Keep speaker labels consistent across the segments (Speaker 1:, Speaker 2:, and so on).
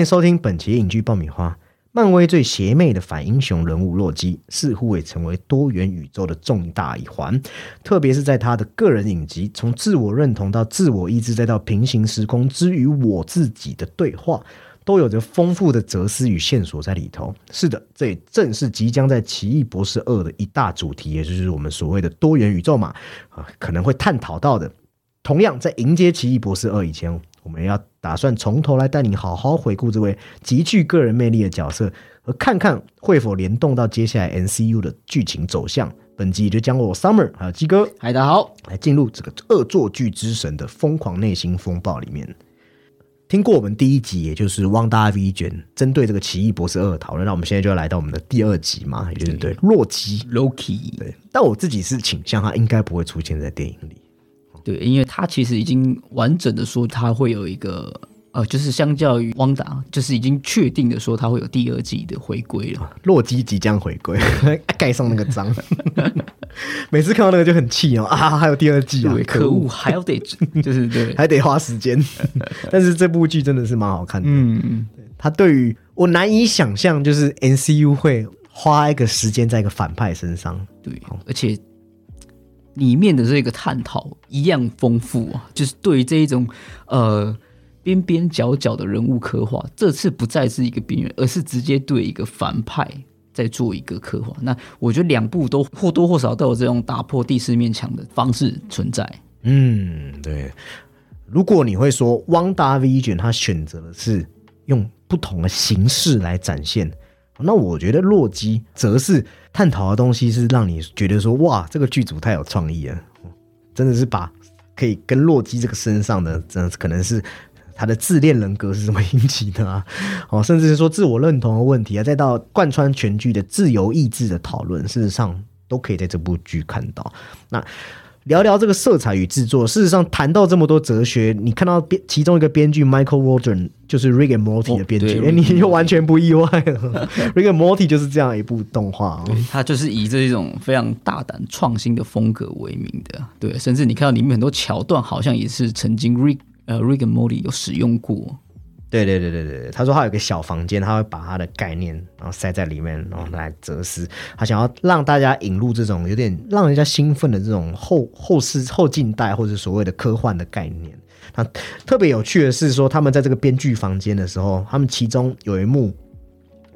Speaker 1: 迎收听本期影剧爆米花。漫威最邪魅的反英雄人物洛基，似乎也成为多元宇宙的重大一环。特别是在他的个人影集，从自我认同到自我意志，再到平行时空之于我自己的对话，都有着丰富的哲思与线索在里头。是的，这也正是即将在《奇异博士二》的一大主题，也就是我们所谓的多元宇宙嘛，啊，可能会探讨到的。同样，在迎接《奇异博士二》以前，我们要打算从头来带你好好回顾这位极具个人魅力的角色，和看看会否联动到接下来 NCU 的剧情走向。本集就将我 Summer 还有鸡哥，
Speaker 2: 嗨，大家好，
Speaker 1: 来进入这个恶作剧之神的疯狂内心风暴里面。听过我们第一集，也就是《汪大 V 卷》针对这个《奇异博士二》讨论，那我们现在就要来到我们的第二集嘛，也就是对洛基
Speaker 2: Loki，
Speaker 1: 对。但我自己是倾向他应该不会出现在电影里。
Speaker 2: 对，因为他其实已经完整的说他会有一个呃，就是相较于汪达，就是已经确定的说他会有第二季的回归了。
Speaker 1: 洛基即将回归，盖上那个章。每次看到那个就很气哦啊，还有第二季啊，
Speaker 2: 可恶，还要得就是对，
Speaker 1: 还得花时间。但是这部剧真的是蛮好看的。嗯嗯，他对于我难以想象，就是 NCU 会花一个时间在一个反派身上。
Speaker 2: 对，而且。里面的这个探讨一样丰富啊，就是对于这一种呃边边角角的人物刻画，这次不再是一个边缘，而是直接对一个反派在做一个刻画。那我觉得两部都或多或少都有这种打破第四面墙的方式存在。
Speaker 1: 嗯，对。如果你会说《汪达 V 卷》他选择的是用不同的形式来展现。那我觉得洛基则是探讨的东西是让你觉得说哇，这个剧组太有创意了，真的是把可以跟洛基这个身上的，真的可能是他的自恋人格是怎么引起的啊？哦，甚至是说自我认同的问题啊，再到贯穿全剧的自由意志的讨论，事实上都可以在这部剧看到。那。聊聊这个色彩与制作。事实上，谈到这么多哲学，你看到编其中一个编剧 Michael Waldron 就是 Rick and Morty 的编剧，你又完全不意外了。Rick and Morty 就是这样一部动画，
Speaker 2: 它就是以这种非常大胆创新的风格为名的。对，甚至你看到里面很多桥段，好像也是曾经 Rick 呃 Rick and Morty 有使用过。
Speaker 1: 对对对对对，他说他有个小房间，他会把他的概念然后塞在里面，然后来哲思。他想要让大家引入这种有点让人家兴奋的这种后后世后近代或者所谓的科幻的概念。那特别有趣的是说，他们在这个编剧房间的时候，他们其中有一幕，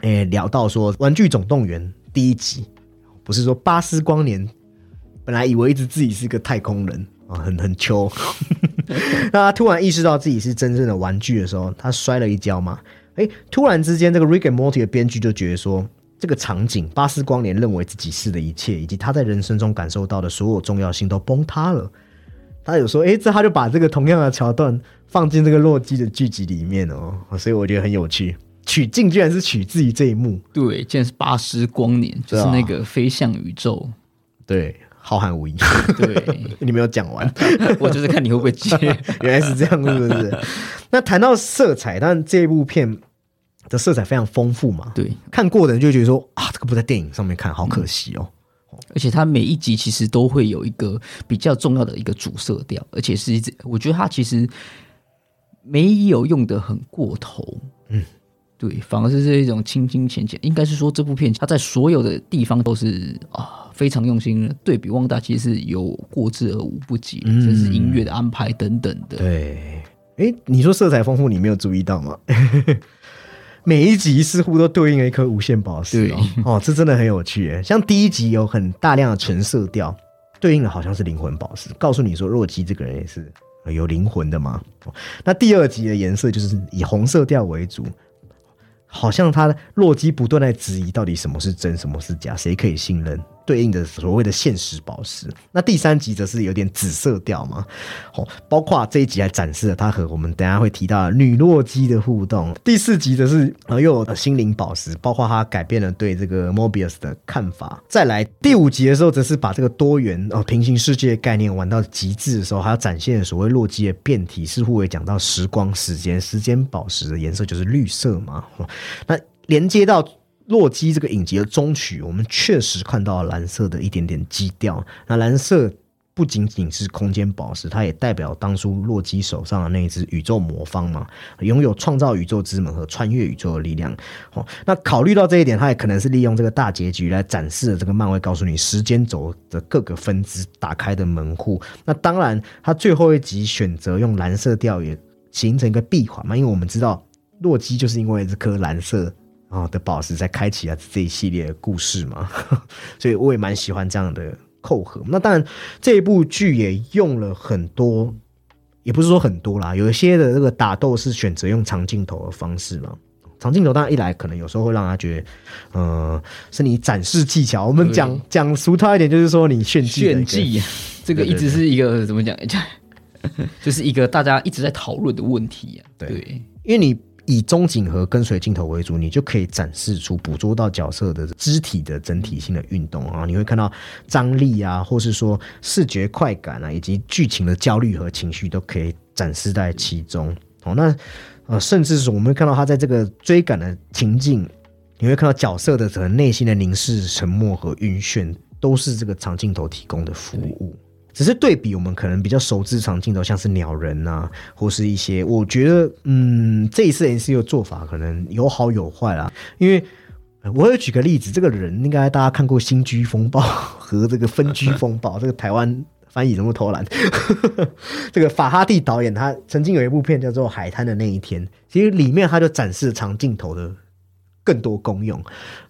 Speaker 1: 诶聊到说《玩具总动员》第一集，不是说巴斯光年本来以为一直自己是个太空人。啊，很 很秋。那他突然意识到自己是真正的玩具的时候，他摔了一跤嘛。哎，突然之间，这个 Rick and Morty 的编剧就觉得说，这个场景，巴斯光年认为自己是的一切，以及他在人生中感受到的所有重要性都崩塌了。他有说，哎，这他就把这个同样的桥段放进这个洛基的剧集里面哦，所以我觉得很有趣。取镜居然是取自于这一幕，
Speaker 2: 对，竟然是巴斯光年，就是那个飞向宇宙，
Speaker 1: 对。浩瀚无垠，
Speaker 2: 对
Speaker 1: 你没有讲完，
Speaker 2: 我就是看你会不会接，
Speaker 1: 原来是这样，是不是？那谈到色彩，但这部片的色彩非常丰富嘛，
Speaker 2: 对，
Speaker 1: 看过的人就觉得说啊，这个不在电影上面看，好可惜哦。
Speaker 2: 而且它每一集其实都会有一个比较重要的一个主色调，而且是一直，我觉得它其实没有用的很过头，嗯，对，反而是这一种清清浅浅。应该是说这部片它在所有的地方都是啊。非常用心，对比旺达其实是有过之而无不及，甚至音乐的安排等等的。
Speaker 1: 对，哎，你说色彩丰富，你没有注意到吗？每一集似乎都对应了一颗无限宝石哦，哦，这真的很有趣。像第一集有很大量的纯色调，对应的好像是灵魂宝石，告诉你说洛基这个人也是有灵魂的嘛。那第二集的颜色就是以红色调为主。好像他洛基不断在质疑，到底什么是真，什么是假，谁可以信任？对应的所谓的现实宝石。那第三集则是有点紫色调嘛，哦，包括这一集还展示了他和我们等下会提到的女洛基的互动。第四集则是呃又有心灵宝石，包括他改变了对这个 Mobius 的看法。再来第五集的时候，则是把这个多元哦平行世界概念玩到极致的时候，还要展现所谓洛基的变体，似乎也讲到时光、时间、时间宝石的颜色就是绿色嘛。那连接到洛基这个影集的中曲，我们确实看到了蓝色的一点点基调。那蓝色不仅仅是空间宝石，它也代表当初洛基手上的那一只宇宙魔方嘛，拥有创造宇宙之门和穿越宇宙的力量。哦，那考虑到这一点，他也可能是利用这个大结局来展示了这个漫威，告诉你时间轴的各个分支打开的门户。那当然，他最后一集选择用蓝色调也形成一个闭环嘛，因为我们知道洛基就是因为这颗蓝色啊的宝石才开启啊这一系列的故事嘛，所以我也蛮喜欢这样的。扣合那当然，这一部剧也用了很多，也不是说很多啦，有一些的这个打斗是选择用长镜头的方式嘛。长镜头当然一来可能有时候会让他觉得，呃，是你展示技巧。我们讲讲俗套一点，就是说你炫技。
Speaker 2: 炫技，这个一直是一个怎么讲？就是一个大家一直在讨论的问题啊。
Speaker 1: 对，因为你。以中景和跟随镜头为主，你就可以展示出捕捉到角色的肢体的整体性的运动啊，你会看到张力啊，或是说视觉快感啊，以及剧情的焦虑和情绪都可以展示在其中。哦，那呃，甚至是我们会看到他在这个追赶的情境，你会看到角色的可能内心的凝视、沉默和晕眩，都是这个长镜头提供的服务。只是对比，我们可能比较熟知长镜头，像是鸟人呐，或是一些，我觉得，嗯，这一次 N C U 做法可能有好有坏啦。因为我有举个例子，这个人应该大家看过《新居风暴》和这个《分居风暴》，这个台湾翻译怎么偷懒？这个法哈蒂导演他曾经有一部片叫做《海滩的那一天》，其实里面他就展示长镜头的。更多功用，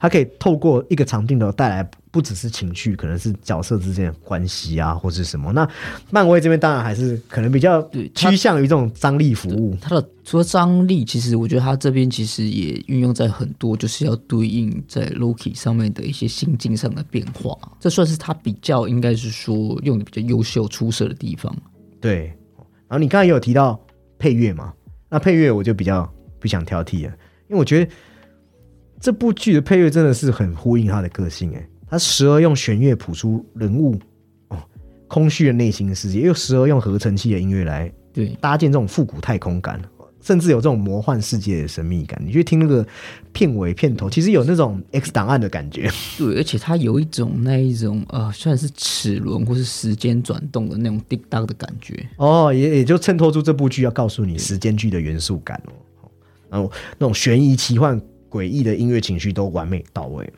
Speaker 1: 它可以透过一个长镜头带来不只是情绪，可能是角色之间的关系啊，或是什么。那漫威这边当然还是可能比较趋向于这种张力服务。
Speaker 2: 它的除了张力，其实我觉得它这边其实也运用在很多就是要对应在 Loki 上面的一些心境上的变化。这算是它比较应该是说用的比较优秀出色的地方。
Speaker 1: 对，然后你刚才也有提到配乐嘛？那配乐我就比较不想挑剔了，因为我觉得。这部剧的配乐真的是很呼应他的个性，哎，他时而用弦乐谱出人物哦空虚的内心世界，又时而用合成器的音乐来
Speaker 2: 对
Speaker 1: 搭建这种复古太空感，甚至有这种魔幻世界的神秘感。你去听那个片尾片头，其实有那种 X 档案的感觉。
Speaker 2: 对，而且它有一种那一种呃，算是齿轮或是时间转动的那种滴答的感觉。
Speaker 1: 哦，也也就衬托出这部剧要告诉你时间剧的元素感哦，然后那种悬疑奇幻。诡异的音乐情绪都完美到位，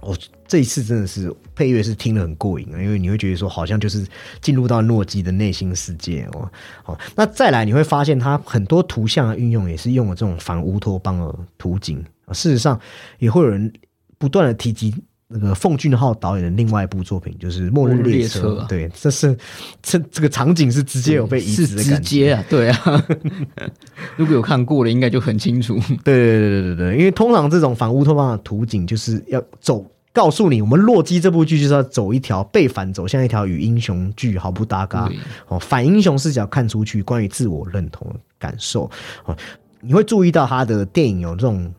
Speaker 1: 哦，这一次真的是配乐是听得很过瘾啊，因为你会觉得说好像就是进入到诺基的内心世界哦。好，那再来你会发现它很多图像的运用也是用了这种反乌托邦的图景啊，事实上也会有人不断的提及。那个奉俊昊导演的另外一部作品就是《末日列车》，对，这是这这个场景是直接有被移植的感
Speaker 2: 觉啊，对啊。如果有看过的，应该就很清楚。
Speaker 1: 对对对对对对，因为通常这种反乌托邦的图景就是要走，告诉你我们《洛基》这部剧就是要走一条被反，走向一条与英雄剧毫不搭嘎哦，反英雄视角看出去关于自我认同的感受哦，你会注意到他的电影有这种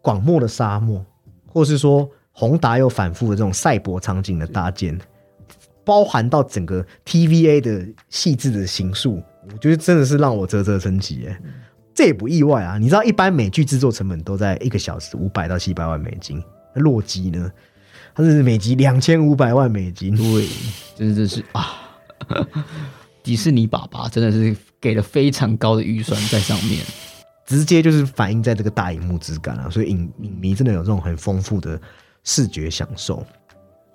Speaker 1: 广漠的沙漠，或是说。宏达又反复的这种赛博场景的搭建，包含到整个 TVA 的细致的形塑，我觉得真的是让我啧啧称奇哎，这也不意外啊！你知道，一般美剧制作成本都在一个小时五百到七百万美金，那洛基呢？它是每集两千五百万美金，
Speaker 2: 对，真的是啊！迪士尼爸爸真的是给了非常高的预算在上面，
Speaker 1: 直接就是反映在这个大荧幕质感啊，所以影影迷真的有这种很丰富的。视觉享受，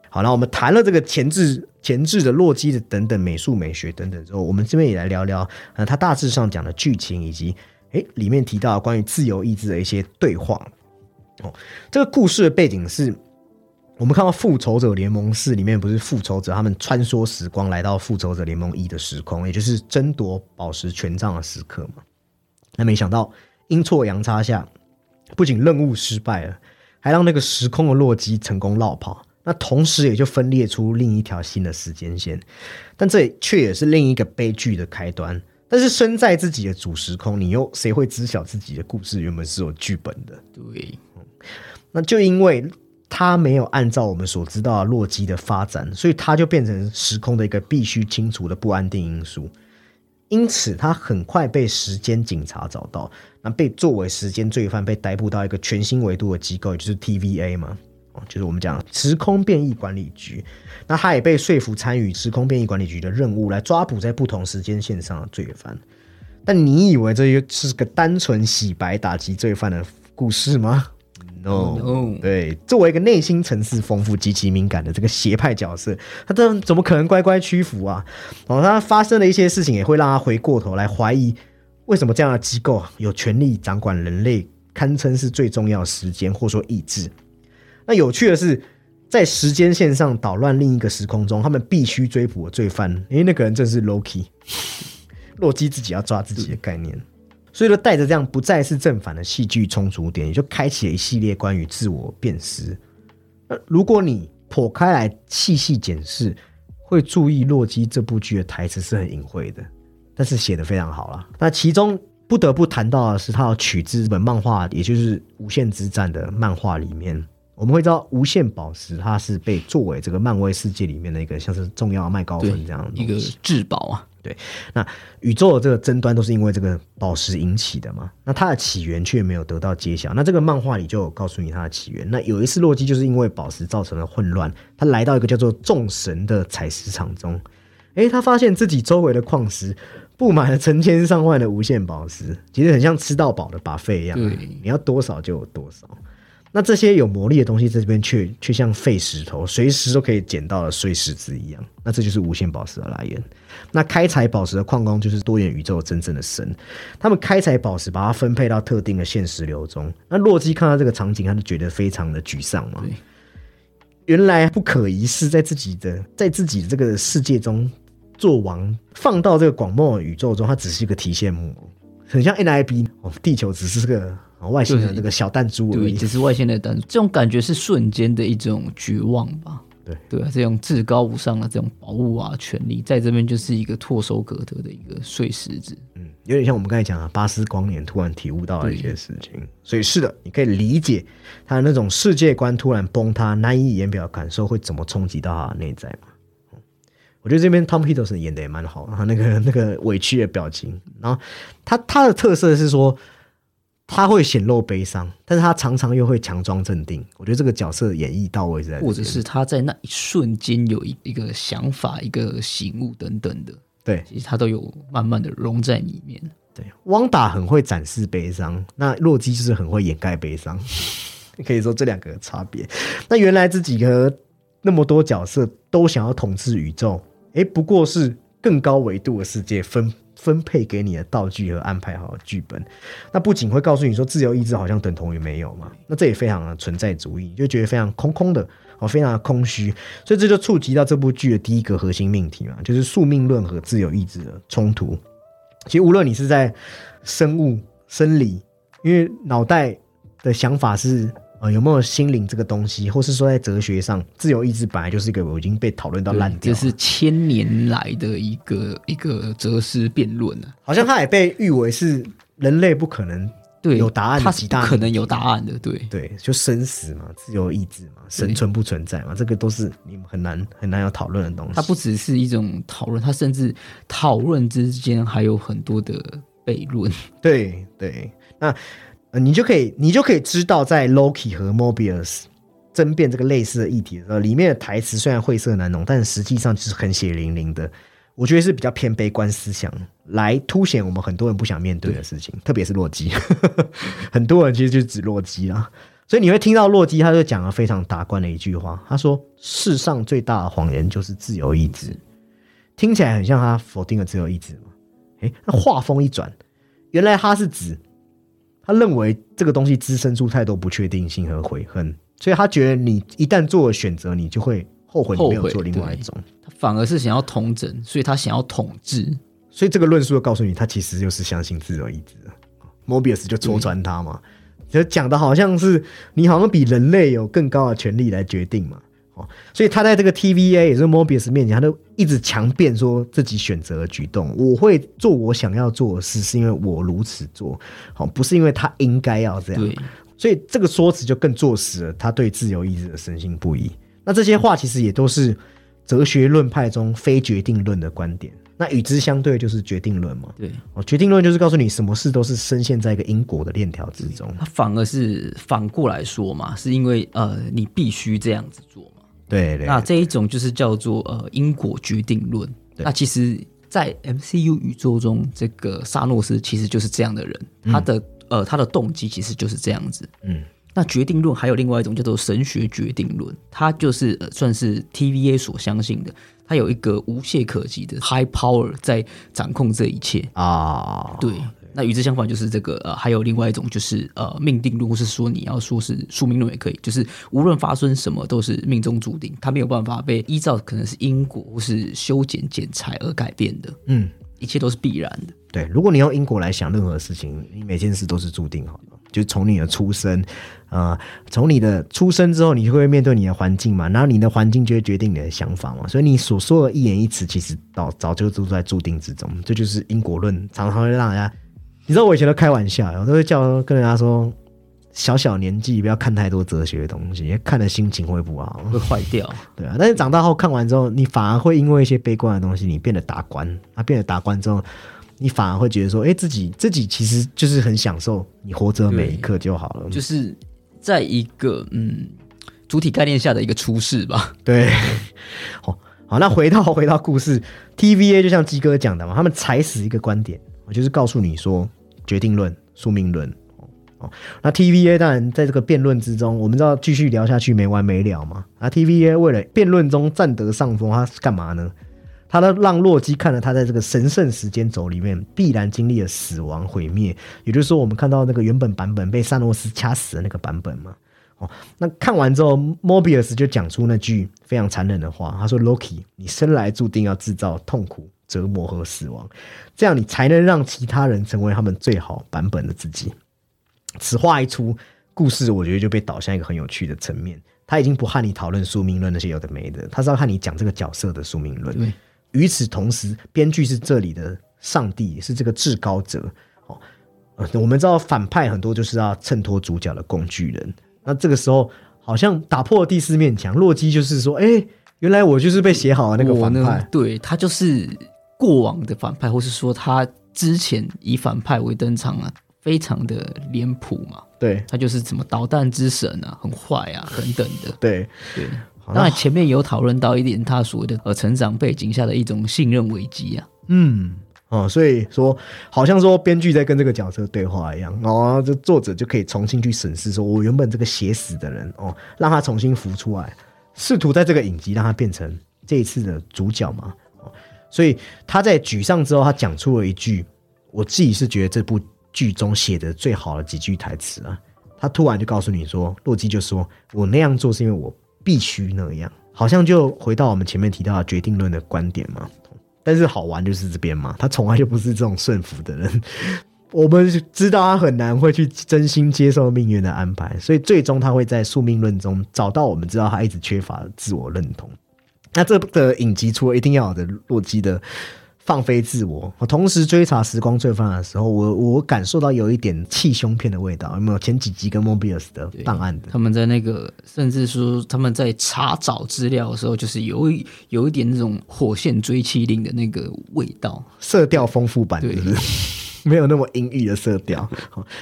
Speaker 1: 好，那我们谈了这个前置、前置的洛基的等等美术美学等等之后，我们这边也来聊聊，呃，它大致上讲的剧情以及，诶里面提到关于自由意志的一些对话。哦，这个故事的背景是，我们看到复仇者联盟四里面不是复仇者他们穿梭时光来到复仇者联盟一的时空，也就是争夺宝石权杖的时刻嘛？那没想到阴错阳差下，不仅任务失败了。还让那个时空的洛基成功落跑，那同时也就分裂出另一条新的时间线，但这却也是另一个悲剧的开端。但是身在自己的主时空，你又谁会知晓自己的故事原本是有剧本的？
Speaker 2: 对，
Speaker 1: 那就因为他没有按照我们所知道的洛基的发展，所以他就变成时空的一个必须清除的不安定因素。因此，他很快被时间警察找到，那被作为时间罪犯被逮捕到一个全新维度的机构，也就是 TVA 嘛。就是我们讲时空变异管理局。那他也被说服参与时空变异管理局的任务，来抓捕在不同时间线上的罪犯。但你以为这是个单纯洗白打击罪犯的故事吗？No，对，作为一个内心层次丰富、极其敏感的这个邪派角色，他这怎么可能乖乖屈服啊？哦，他发生的一些事情也会让他回过头来怀疑，为什么这样的机构有权利掌管人类，堪称是最重要时间或说意志？那有趣的是。在时间线上捣乱另一个时空中，他们必须追捕的罪犯，因为那个人正是 Loki，洛基自己要抓自己的概念，所以说带着这样不再是正反的戏剧冲突点，也就开启了一系列关于自我辨识。那如果你剖开来细细检视，会注意洛基这部剧的台词是很隐晦的，但是写的非常好了。那其中不得不谈到的是，他要取自日本漫画，也就是《无限之战》的漫画里面。我们会知道，无限宝石它是被作为这个漫威世界里面的一个像是重要麦高芬这样的
Speaker 2: 一个至宝啊。
Speaker 1: 对，那宇宙的这个争端都是因为这个宝石引起的嘛？那它的起源却没有得到揭晓。那这个漫画里就有告诉你它的起源。那有一次，洛基就是因为宝石造成了混乱，他来到一个叫做众神的采石场中，诶，他发现自己周围的矿石布满了成千上万的无限宝石，其实很像吃到饱的把费一样，你要多少就有多少。那这些有魔力的东西在这边却却像废石头，随时都可以捡到的碎石子一样。那这就是无限宝石的来源。那开采宝石的矿工就是多元宇宙真正的神，他们开采宝石，把它分配到特定的现实流中。那洛基看到这个场景，他就觉得非常的沮丧嘛。原来不可一世，在自己的在自己的这个世界中做王，放到这个广袤宇宙中，它只是一个提线木偶，很像 NIB 哦，地球只是个。外星人那个小弹珠而已，
Speaker 2: 只是外星人的弹珠，这种感觉是瞬间的一种绝望吧？
Speaker 1: 对
Speaker 2: 对啊，这种至高无上的这种宝物啊，权利在这边就是一个唾手可得的一个碎石子。
Speaker 1: 嗯，有点像我们刚才讲的巴斯光年突然体悟到的一些事情。所以是的，你可以理解他的那种世界观突然崩塌、难以言表的感受会怎么冲击到他的内在嘛？我觉得这边 Tom Hiddleston 演的也蛮好，他那个那个委屈的表情，然后他他的特色是说。他会显露悲伤，但是他常常又会强装镇定。我觉得这个角色演绎到位，在
Speaker 2: 或者是他在那一瞬间有一一个想法、一个醒悟等等的，
Speaker 1: 对，
Speaker 2: 其实他都有慢慢的融在里面。
Speaker 1: 对，汪达很会展示悲伤，那洛基就是很会掩盖悲伤。可以说这两个差别。那原来这几个那么多角色都想要统治宇宙，哎，不过是更高维度的世界分。分配给你的道具和安排好的剧本，那不仅会告诉你说自由意志好像等同于没有嘛？那这也非常的存在主义，就觉得非常空空的，哦，非常的空虚。所以这就触及到这部剧的第一个核心命题嘛，就是宿命论和自由意志的冲突。其实无论你是在生物、生理，因为脑袋的想法是。呃，有没有心灵这个东西，或是说在哲学上，自由意志本来就是一个我已经被讨论到烂掉，
Speaker 2: 这是千年来的一个一个哲思辩论了。
Speaker 1: 好像它也被誉为是人类不可能
Speaker 2: 对
Speaker 1: 有答案，
Speaker 2: 它是不可能有答案的。对
Speaker 1: 对，就生死嘛，自由意志嘛，生存不存在嘛，这个都是你们很难很难有讨论的东西。
Speaker 2: 它不只是一种讨论，它甚至讨论之间还有很多的悖论。
Speaker 1: 对对，那。呃，你就可以，你就可以知道，在 Loki 和 Mobius 争辩这个类似的议题的时候，里面的台词虽然晦涩难懂，但实际上就是很血淋淋的。我觉得是比较偏悲观思想，来凸显我们很多人不想面对的事情，特别是洛基。很多人其实就指洛基啊，所以你会听到洛基他就讲了非常达观的一句话，他说：“世上最大的谎言就是自由意志。”听起来很像他否定了自由意志嘛？诶，那话锋一转，原来他是指。他认为这个东西滋生出太多不确定性和悔恨，所以他觉得你一旦做了选择，你就会后悔没有做另外一种。
Speaker 2: 他反而是想要统整，所以他想要统治。
Speaker 1: 所以这个论述就告诉你，他其实就是相信自由意志。Mobius 就戳穿他嘛，就讲的好像是你好像比人类有更高的权利来决定嘛。所以他在这个 TVA 也是 Mobius 面前，他都一直强辩说自己选择的举动，我会做我想要做的事，是因为我如此做，好，不是因为他应该要这样。所以这个说辞就更坐实了他对自由意志的深信不疑。那这些话其实也都是哲学论派中非决定论的观点。那与之相对就是决定论嘛。
Speaker 2: 对，
Speaker 1: 哦，决定论就是告诉你什么事都是深陷在一个因果的链条之中。
Speaker 2: 它反而是反过来说嘛，是因为呃，你必须这样子做嘛。
Speaker 1: 对对，
Speaker 2: 那这一种就是叫做呃因果决定论。那其实，在 MCU 宇宙中，这个萨诺斯其实就是这样的人，他的呃他的动机其实就是这样子。嗯。那决定论还有另外一种叫做神学决定论，它就是呃算是 TVA 所相信的，它有一个无懈可击的 high power 在掌控这一切啊。对，那与之相反就是这个呃，还有另外一种就是呃命定论，或是说你要说是宿命论也可以，就是无论发生什么都是命中注定，它没有办法被依照可能是因果或是修剪剪裁而改变的。嗯，一切都是必然的。
Speaker 1: 对，如果你用因果来想任何事情，你每件事都是注定好的。就从你的出生，啊，从你的出生之后，你就会面对你的环境嘛，然后你的环境就会决定你的想法嘛，所以你所说的一言一词，其实早早就都在注定之中。这就是因果论，常常会让人家，你知道我以前都开玩笑，我都会叫跟人家说，小小年纪不要看太多哲学的东西，看的心情会不好，
Speaker 2: 会坏掉。
Speaker 1: 对啊，但是长大后看完之后，你反而会因为一些悲观的东西，你变得达观，啊变得达观之后。你反而会觉得说，哎，自己自己其实就是很享受你活着每一刻就好了，
Speaker 2: 就是在一个嗯主体概念下的一个出世吧。
Speaker 1: 对，好，好，那回到回到故事，TVA 就像鸡哥讲的嘛，他们踩死一个观点，我就是告诉你说决定论、宿命论。哦，那 TVA 当然在这个辩论之中，我们知道继续聊下去没完没了嘛。那 TVA 为了辩论中占得上风，他是干嘛呢？他都让洛基看了他在这个神圣时间轴里面必然经历了死亡毁灭，也就是说，我们看到那个原本版本被萨诺斯掐死的那个版本嘛。哦，那看完之后，莫比尔斯就讲出那句非常残忍的话，他说：“Loki，你生来注定要制造痛苦、折磨和死亡，这样你才能让其他人成为他们最好版本的自己。”此话一出，故事我觉得就被导向一个很有趣的层面。他已经不和你讨论宿命论那些有的没的，他是要和你讲这个角色的宿命论。与此同时，编剧是这里的上帝，是这个至高者。哦，我们知道反派很多就是要衬托主角的工具人。那这个时候，好像打破第四面墙，洛基就是说：“哎，原来我就是被写好的那个反派。”
Speaker 2: 对他就是过往的反派，或是说他之前以反派为登场啊，非常的脸谱嘛。
Speaker 1: 对
Speaker 2: 他就是什么导弹之神啊，很坏啊，等等的。
Speaker 1: 对
Speaker 2: 对。当然，前面有讨论到一点，他所谓的呃成长背景下的一种信任危机啊。
Speaker 1: 嗯，哦，所以说好像说编剧在跟这个角色对话一样，哦，这作者就可以重新去审视，说我原本这个写死的人，哦，让他重新浮出来，试图在这个影集让他变成这一次的主角嘛。所以他在沮丧之后，他讲出了一句，我自己是觉得这部剧中写的最好的几句台词啊。他突然就告诉你说，洛基就说我那样做是因为我。必须那样，好像就回到我们前面提到的决定论的观点嘛。但是好玩就是这边嘛，他从来就不是这种顺服的人。我们知道他很难会去真心接受命运的安排，所以最终他会在宿命论中找到我们知道他一直缺乏的自我认同。那这个影集除了一定要有的洛基的。放飞自我，我同时追查时光罪犯的时候，我我感受到有一点气胸片的味道，有没有？前几集跟 Mobius 的档案的，
Speaker 2: 他们在那个，甚至说他们在查找资料的时候，就是有有一点那种火线追气令的那个味道，
Speaker 1: 色调丰富版，对，没有那么阴郁的色调。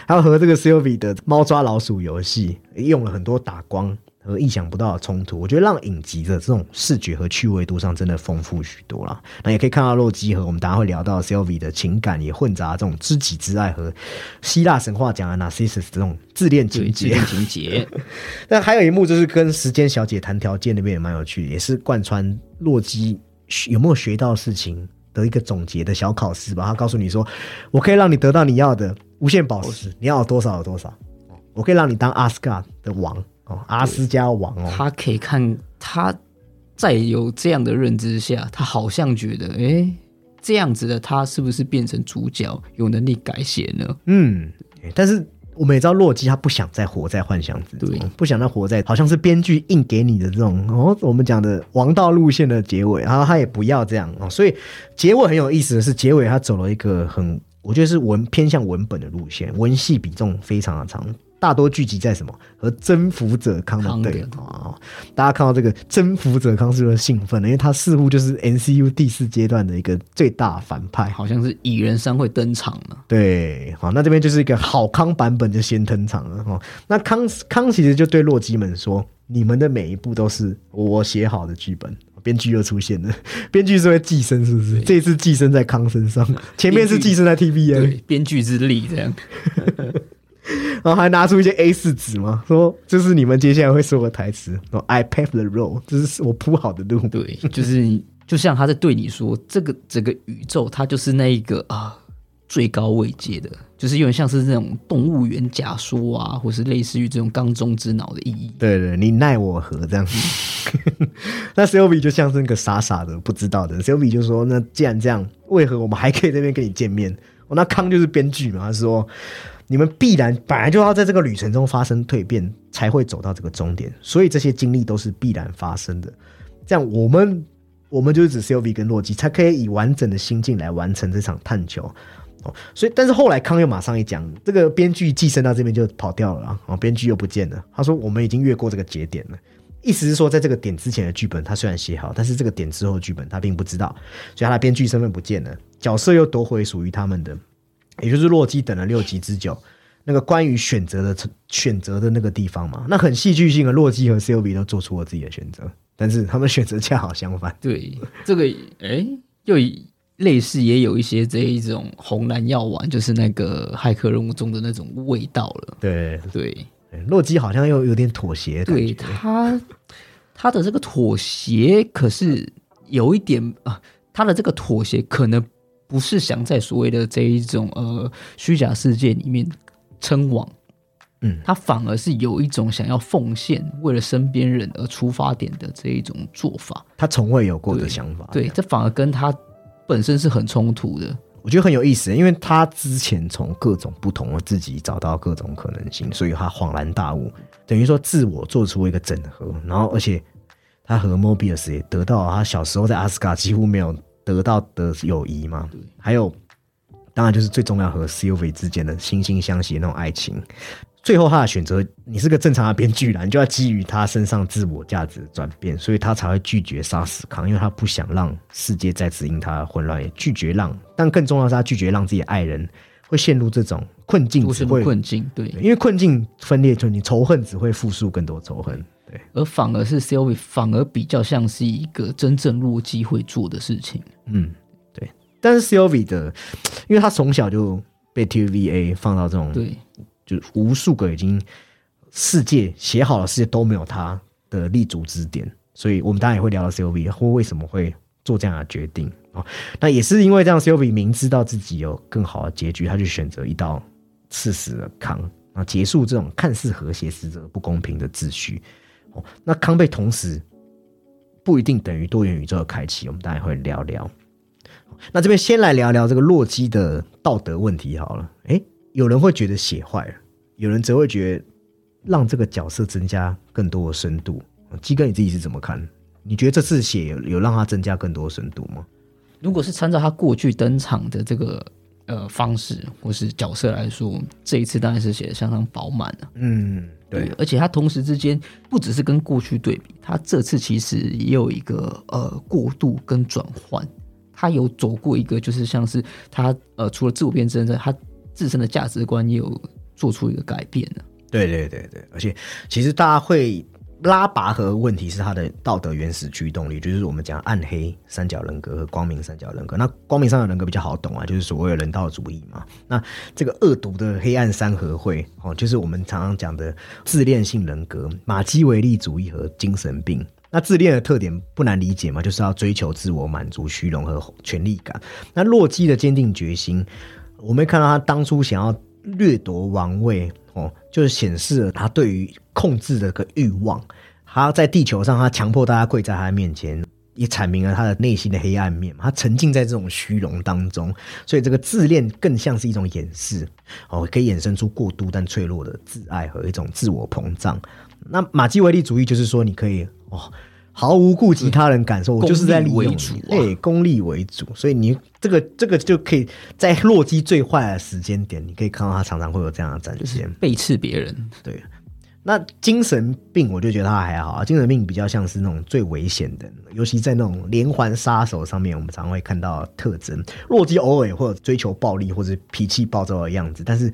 Speaker 1: 还有和这个 Sylvie 的猫抓老鼠游戏，用了很多打光。和意想不到的冲突，我觉得让影集的这种视觉和趣味度上真的丰富许多了。那也可以看到洛基和我们等下会聊到 Sylvie 的情感也混杂这种知己之爱和希腊神话讲的 Narcissus 这种自恋情节。
Speaker 2: 情节。
Speaker 1: 那还有一幕就是跟时间小姐谈条件那边也蛮有趣，也是贯穿洛基有没有学到事情的一个总结的小考试吧。他告诉你说，我可以让你得到你要的无限宝石，你要多少有多少。我可以让你当阿斯卡的王。哦，阿斯加王哦，
Speaker 2: 他可以看他在有这样的认知下，他好像觉得，哎，这样子的他是不是变成主角，有能力改写呢？
Speaker 1: 嗯，但是我们也知道，洛基他不想再活在幻想之中，不想再活在好像是编剧硬给你的这种哦，我们讲的王道路线的结尾，然后他也不要这样哦，所以结尾很有意思的是，结尾他走了一个很，我觉得是文偏向文本的路线，文戏比重非常的长。大多聚集在什么和征服者康的对啊？大家看到这个征服者康是不是兴奋了？因为他似乎就是 N C U 第四阶段的一个最大反派，
Speaker 2: 好像是蚁人三会登场了。
Speaker 1: 对，好，那这边就是一个好康版本就先登场了哈。那康康其实就对洛基们说：“你们的每一步都是我写好的剧本。”编剧又出现了，编剧是会寄生，是不是？这次寄生在康身上，前面是寄生在 T B
Speaker 2: A，编剧之力这样。
Speaker 1: 然后还拿出一些 A 四纸嘛，说这是你们接下来会说的台词。然后 I pave the road，这是我铺好的路。
Speaker 2: 对，就是就像他在对你说，这个整个宇宙，它就是那一个啊最高位阶的，就是有点像是那种动物园假说啊，或是类似于这种缸中之脑的意义。
Speaker 1: 对对，你奈我何这样子。那 Sylvie 就像是那个傻傻的不知道的，Sylvie 就说：“那既然这样，为何我们还可以这边跟你见面？”哦，那康就是编剧嘛，他说。你们必然本来就要在这个旅程中发生蜕变，才会走到这个终点，所以这些经历都是必然发生的。这样，我们我们就是指 Sylvie 跟洛基，才可以以完整的心境来完成这场探求。哦，所以，但是后来康又马上一讲，这个编剧寄生到这边就跑掉了啊，编剧又不见了。他说：“我们已经越过这个节点了。”意思是说，在这个点之前的剧本他虽然写好，但是这个点之后的剧本他并不知道，所以他的编剧身份不见了，角色又夺回属于他们的。也就是洛基等了六集之久，那个关于选择的选择的那个地方嘛，那很戏剧性的，洛基和 Sylvie 都做出了自己的选择，但是他们选择恰好相反。
Speaker 2: 对，这个哎，又类似也有一些这一种红蓝药丸，就是那个骇客任务中的那种味道了。
Speaker 1: 对
Speaker 2: 对，
Speaker 1: 洛基好像又有点妥协。
Speaker 2: 对他，他的这个妥协可是有一点啊，他的这个妥协可能。不是想在所谓的这一种呃虚假世界里面称王，
Speaker 1: 嗯，
Speaker 2: 他反而是有一种想要奉献为了身边人而出发点的这一种做法，
Speaker 1: 他从未有过的想法，
Speaker 2: 对，这反而跟他本身是很冲突的。
Speaker 1: 我觉得很有意思，因为他之前从各种不同的自己找到各种可能性，所以他恍然大悟，等于说自我做出一个整合，然后而且他和 Mobius 也得到他小时候在阿斯卡几乎没有。得到的友谊嘛，还有，当然就是最重要和 Sylvie 之间的惺惺相惜那种爱情。最后他的选择，你是个正常的编剧啦，你就要基于他身上自我价值的转变，所以他才会拒绝杀死康，因为他不想让世界再次因他混乱，也拒绝让，但更重要是他拒绝让自己的爱人会陷入这种困境，只会
Speaker 2: 困境，对，
Speaker 1: 因为困境分裂，就你仇恨只会复述更多仇恨。对，
Speaker 2: 而反而是 Sylvie 反而比较像是一个真正洛基会做的事情。
Speaker 1: 嗯，对。但是 Sylvie 的，因为他从小就被 TVA 放到这种，
Speaker 2: 对，
Speaker 1: 就无数个已经世界写好了世界都没有他的立足之点，所以我们当然也会聊到 Sylvie 或为什么会做这样的决定啊。那也是因为这样，Sylvie 明知道自己有更好的结局，他就选择一道刺死了康，啊，结束这种看似和谐实则不公平的秩序。那康贝同时不一定等于多元宇宙的开启，我们待会聊聊。那这边先来聊聊这个洛基的道德问题好了。诶，有人会觉得写坏了，有人则会觉得让这个角色增加更多的深度。基哥你自己是怎么看？你觉得这次写有让他增加更多的深度吗？
Speaker 2: 如果是参照他过去登场的这个。呃，方式或是角色来说，这一次当然是写的相当饱满了。
Speaker 1: 嗯，对，
Speaker 2: 而且他同时之间不只是跟过去对比，他这次其实也有一个呃过渡跟转换，他有走过一个就是像是他呃除了自我辩证，之外他自身的价值观也有做出一个改变的。
Speaker 1: 对对对对，而且其实大家会。拉拔河问题是他的道德原始驱动力，就是我们讲暗黑三角人格和光明三角人格。那光明三角人格比较好懂啊，就是所谓的人道主义嘛。那这个恶毒的黑暗三合会哦，就是我们常常讲的自恋性人格、马基维利主义和精神病。那自恋的特点不难理解嘛，就是要追求自我满足、虚荣和权力感。那洛基的坚定决心，我们看到他当初想要掠夺王位。哦，就是显示了他对于控制的个欲望。他在地球上，他强迫大家跪在他面前，也阐明了他的内心的黑暗面。他沉浸在这种虚荣当中，所以这个自恋更像是一种掩饰。哦，可以衍生出过度但脆弱的自爱和一种自我膨胀。那马基维利主义就是说，你可以哦。毫无顾及他人感受，我就是在利用你。对，功利为主，所以你这个这个就可以在洛基最坏的时间点，你可以看到他常常会有这样的展现。
Speaker 2: 背刺别人，
Speaker 1: 对，那精神病我就觉得他还好啊，精神病比较像是那种最危险的，尤其在那种连环杀手上面，我们常会看到特征。洛基偶尔也会有追求暴力或者脾气暴躁的样子，但是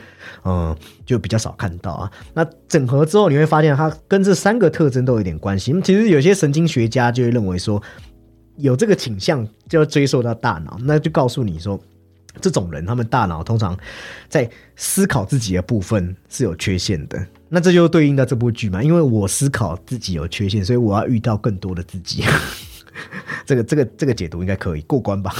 Speaker 1: 嗯、就比较少看到啊。那整合之后，你会发现它跟这三个特征都有点关系。其实有些神经学家就会认为说，有这个倾向就要追溯到大脑，那就告诉你说。这种人，他们大脑通常在思考自己的部分是有缺陷的，那这就对应到这部剧嘛。因为我思考自己有缺陷，所以我要遇到更多的自己。这个这个这个解读应该可以过关吧？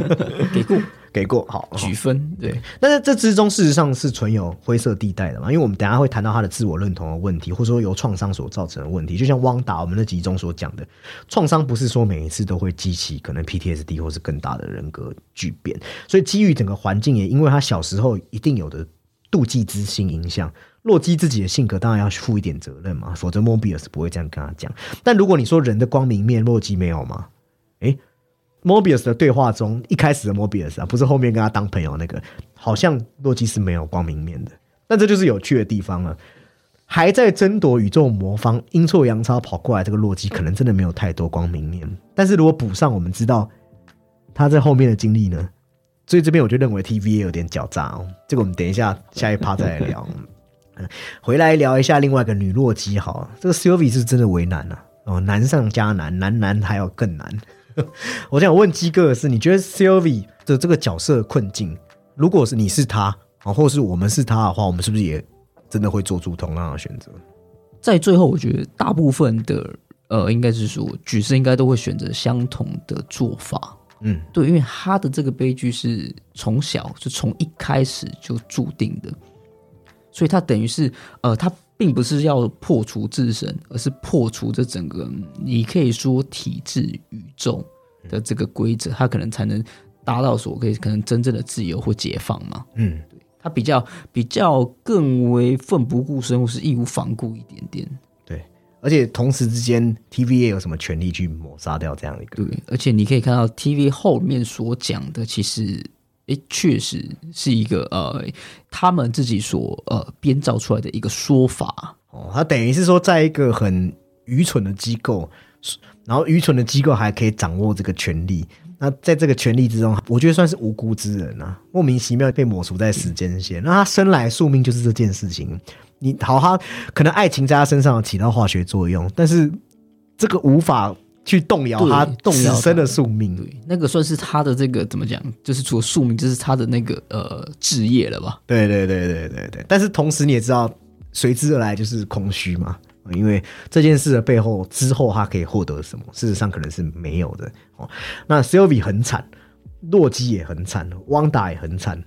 Speaker 2: 给过
Speaker 1: 给过，好。
Speaker 2: 举分，对，
Speaker 1: 但是这之中事实上是存有灰色地带的嘛，因为我们等下会谈到他的自我认同的问题，或者说由创伤所造成的问题。就像汪达我们那集中所讲的，创伤不是说每一次都会激起可能 PTSD 或是更大的人格巨变，所以基于整个环境也因为他小时候一定有的妒忌之心影响。洛基自己的性格当然要负一点责任嘛，否则莫比尔斯不会这样跟他讲。但如果你说人的光明面，洛基没有吗？诶，莫比尔斯的对话中，一开始的莫比尔斯啊，不是后面跟他当朋友那个，好像洛基是没有光明面的。但这就是有趣的地方了。还在争夺宇宙魔方，阴错阳差跑过来，这个洛基可能真的没有太多光明面。但是如果补上，我们知道他在后面的经历呢，所以这边我就认为 TVA 有点狡诈哦。这个我们等一下下一趴再来聊。嗯回来聊一下另外一个女洛基好了，这个 Sylvie 是真的为难啊，哦，难上加难，难难还要更难。我想问鸡哥的是，你觉得 Sylvie 的这个角色困境，如果是你是他，啊，或是我们是他的话，我们是不是也真的会做出同样的选择？
Speaker 2: 在最后，我觉得大部分的呃，应该是说举世应该都会选择相同的做法。
Speaker 1: 嗯，
Speaker 2: 对，因为他的这个悲剧是从小就从一开始就注定的，所以它等于是呃，它并不是要破除自身，而是破除这整个你可以说体制宇宙的这个规则，它可能才能达到所谓可能真正的自由或解放嘛。
Speaker 1: 嗯，
Speaker 2: 它比较比较更为奋不顾身或是义无反顾一点点。
Speaker 1: 对。而且同时之间，TVA 有什么权利去抹杀掉这样一个？
Speaker 2: 对，而且你可以看到 TV 后面所讲的，其实诶，确实是一个呃，他们自己所呃编造出来的一个说法。
Speaker 1: 哦，他等于是说，在一个很愚蠢的机构，然后愚蠢的机构还可以掌握这个权利。那在这个权利之中，我觉得算是无辜之人啊，莫名其妙被抹除在时间线。那他生来宿命就是这件事情。你好，他可能爱情在他身上起到化学作用，但是这个无法去动摇他
Speaker 2: 动摇
Speaker 1: 此生的宿命。
Speaker 2: 对，那个算是他的这个怎么讲？就是除了宿命，就是他的那个呃职业了吧？
Speaker 1: 对对对对对对，但是同时你也知道，随之而来就是空虚嘛，因为这件事的背后之后他可以获得什么，事实上可能是没有的哦。那 Sylvie 很惨，洛基也很惨，汪达也很惨。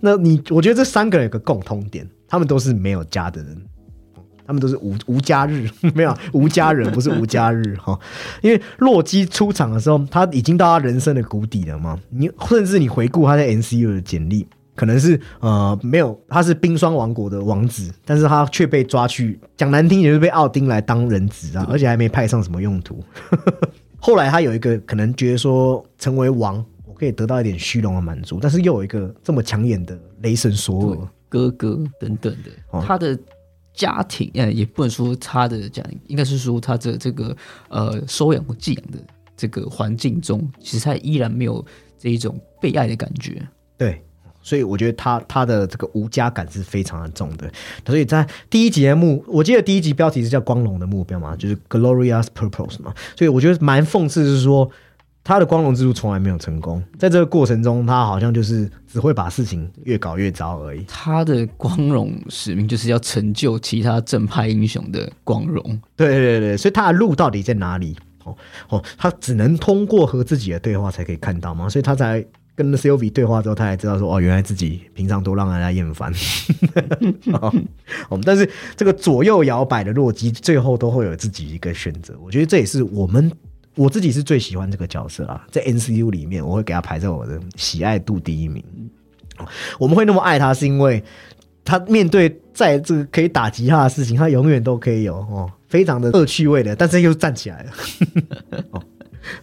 Speaker 1: 那你我觉得这三个人有个共通点，他们都是没有家的人。他们都是无无家日，没有啊无家人，不是无家日 哈。因为洛基出场的时候，他已经到他人生的谷底了嘛。你甚至你回顾他在 NCU 的简历，可能是呃没有，他是冰霜王国的王子，但是他却被抓去，讲难听点就是被奥丁来当人质啊，而且还没派上什么用途。后来他有一个可能觉得说成为王，我可以得到一点虚荣的满足，但是又有一个这么抢眼的雷神索尔，
Speaker 2: 哥哥等等的，
Speaker 1: 哦
Speaker 2: 他的家庭呃，也不能说他的家庭，应该是说他的这个呃收养或寄养的这个环境中，其实他依然没有这一种被爱的感觉。
Speaker 1: 对，所以我觉得他他的这个无家感是非常的重的。所以在第一集目，我记得第一集标题是叫“光荣的目标”嘛，就是 “Glorious Purpose” 嘛。所以我觉得蛮讽刺，是说他的光荣之路从来没有成功，在这个过程中，他好像就是只会把事情越搞越糟而已。
Speaker 2: 他的光荣使命就是要成就其他正派英雄的光荣。
Speaker 1: 对对对，所以他的路到底在哪里？哦哦，他只能通过和自己的对话才可以看到吗，所以他才跟 Sylvie 对话之后，他才知道说，哦，原来自己平常都让人家厌烦。哦，哦但是这个左右摇摆的洛基，最后都会有自己一个选择。我觉得这也是我们我自己是最喜欢这个角色啦，在 NCU 里面，我会给他排在我的喜爱度第一名。我们会那么爱他，是因为他面对在这个可以打击他的事情，他永远都可以有哦非常的恶趣味的，但是又站起来了。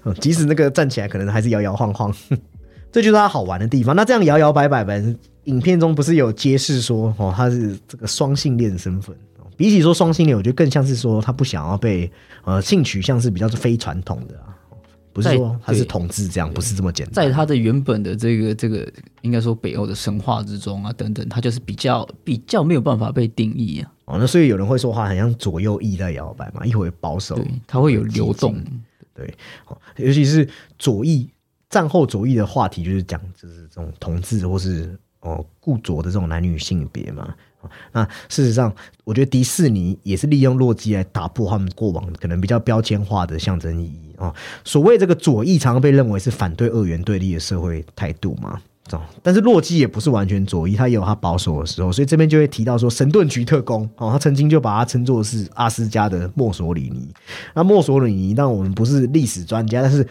Speaker 1: 哦，即使那个站起来，可能还是摇摇晃晃，这就是他好玩的地方。那这样摇摇摆摆的，影片中不是有揭示说，哦，他是这个双性恋身份。比起说双性恋，我觉得更像是说他不想要被呃性取向是比较是非传统的啊，不是说他是同志这样，不是这么简单。
Speaker 2: 在他的原本的这个这个应该说北欧的神话之中啊，等等，他就是比较比较没有办法被定义啊。
Speaker 1: 哦，那所以有人会说话很像左右翼在摇摆嘛，一会保守，
Speaker 2: 他会有流动，
Speaker 1: 对，尤其是左翼战后左翼的话题，就是讲就是这种同志或是哦固着的这种男女性别嘛。那事实上，我觉得迪士尼也是利用洛基来打破他们过往可能比较标签化的象征意义啊。所谓这个左翼，常常被认为是反对二元对立的社会态度嘛。但是洛基也不是完全左翼，他也有他保守的时候。所以这边就会提到说，神盾局特工哦，他曾经就把他称作是阿斯加的墨索里尼。那墨索里尼，但我们不是历史专家，但是。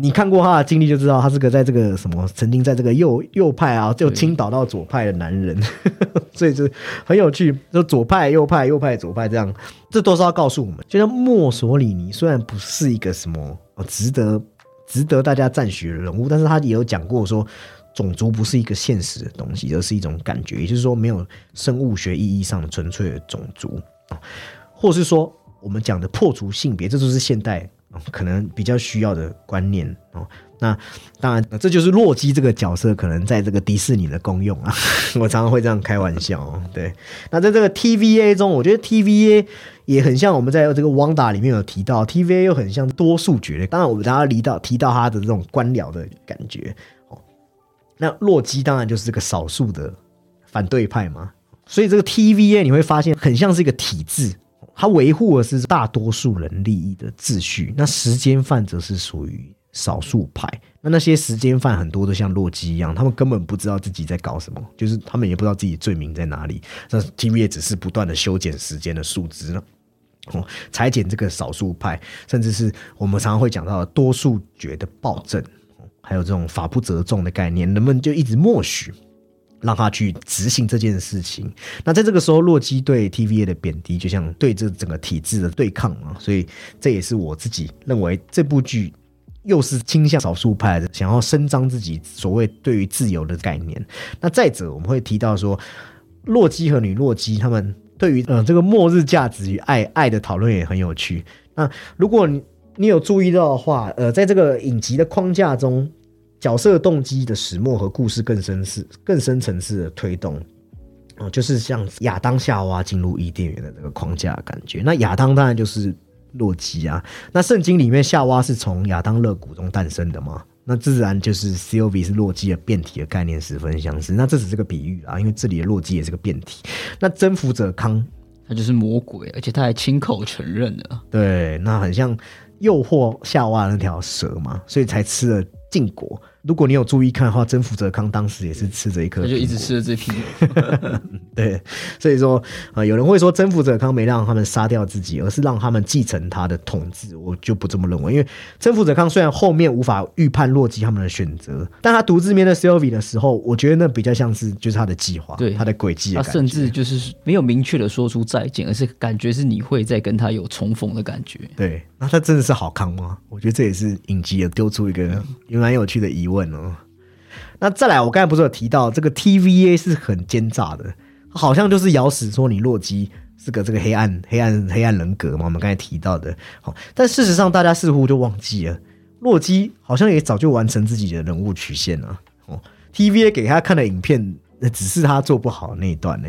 Speaker 1: 你看过他的经历就知道，他是个在这个什么曾经在这个右右派啊，就倾倒到左派的男人，所以就很有趣。就左派、右派、右派、左派这样，这都是要告诉我们。就像墨索里尼虽然不是一个什么值得值得大家赞许的人物，但是他也有讲过说，种族不是一个现实的东西，而是一种感觉，也就是说没有生物学意义上的纯粹的种族或是说我们讲的破除性别，这就是现代。可能比较需要的观念哦，那当然，这就是洛基这个角色可能在这个迪士尼的功用啊。我常常会这样开玩笑哦。对，那在这个 TVA 中，我觉得 TVA 也很像我们在这个汪达里面有提到，TVA 又很像多数决。当然，我们大家提到提到他的这种官僚的感觉哦。那洛基当然就是这个少数的反对派嘛，所以这个 TVA 你会发现很像是一个体制。他维护的是大多数人利益的秩序，那时间犯则是属于少数派。那那些时间犯很多都像洛基一样，他们根本不知道自己在搞什么，就是他们也不知道自己罪名在哪里。那 TVA 只是不断的修剪时间的数值呢，哦，裁剪这个少数派，甚至是我们常常会讲到的多数决的暴政，还有这种法不责众的概念，人们就一直默许。让他去执行这件事情。那在这个时候，洛基对 TVA 的贬低，就像对这整个体制的对抗啊。所以这也是我自己认为这部剧又是倾向少数派的，想要伸张自己所谓对于自由的概念。那再者，我们会提到说，洛基和女洛基他们对于呃这个末日价值与爱爱的讨论也很有趣。那如果你你有注意到的话，呃，在这个影集的框架中。角色动机的始末和故事更深次、更深层次的推动，哦，就是像亚当夏娃进入伊甸园的这个框架感觉。那亚当当然就是洛基啊。那圣经里面夏娃是从亚当肋骨中诞生的嘛？那自然就是 C O V 是洛基的变体的概念十分相似。那这只是个比喻啊，因为这里的洛基也是个变体。那征服者康
Speaker 2: 他就是魔鬼，而且他还亲口承认了。
Speaker 1: 对，那很像诱惑夏娃那条蛇嘛，所以才吃了禁果。如果你有注意看的话，征服者康当时也是吃着一颗，
Speaker 2: 他就一直吃着这批。
Speaker 1: 对，所以说啊，有人会说征服者康没让他们杀掉自己，而是让他们继承他的统治。我就不这么认为，因为征服者康虽然后面无法预判洛基他们的选择，但他独自面对 Sylvie 的时候，我觉得那比较像是就是他的计划，
Speaker 2: 对
Speaker 1: 他的轨迹。
Speaker 2: 他甚至就是没有明确的说出再见，而是感觉是你会再跟他有重逢的感觉。
Speaker 1: 对，那他真的是好康吗？我觉得这也是影集也丢出一个 也蛮有趣的疑。问问哦，那再来，我刚才不是有提到这个 TVA 是很奸诈的，好像就是咬死说你洛基是个这个黑暗黑暗黑暗人格嘛？我们刚才提到的，好，但事实上大家似乎就忘记了，洛基好像也早就完成自己的人物曲线了。哦，TVA 给他看的影片，只是他做不好那一段呢。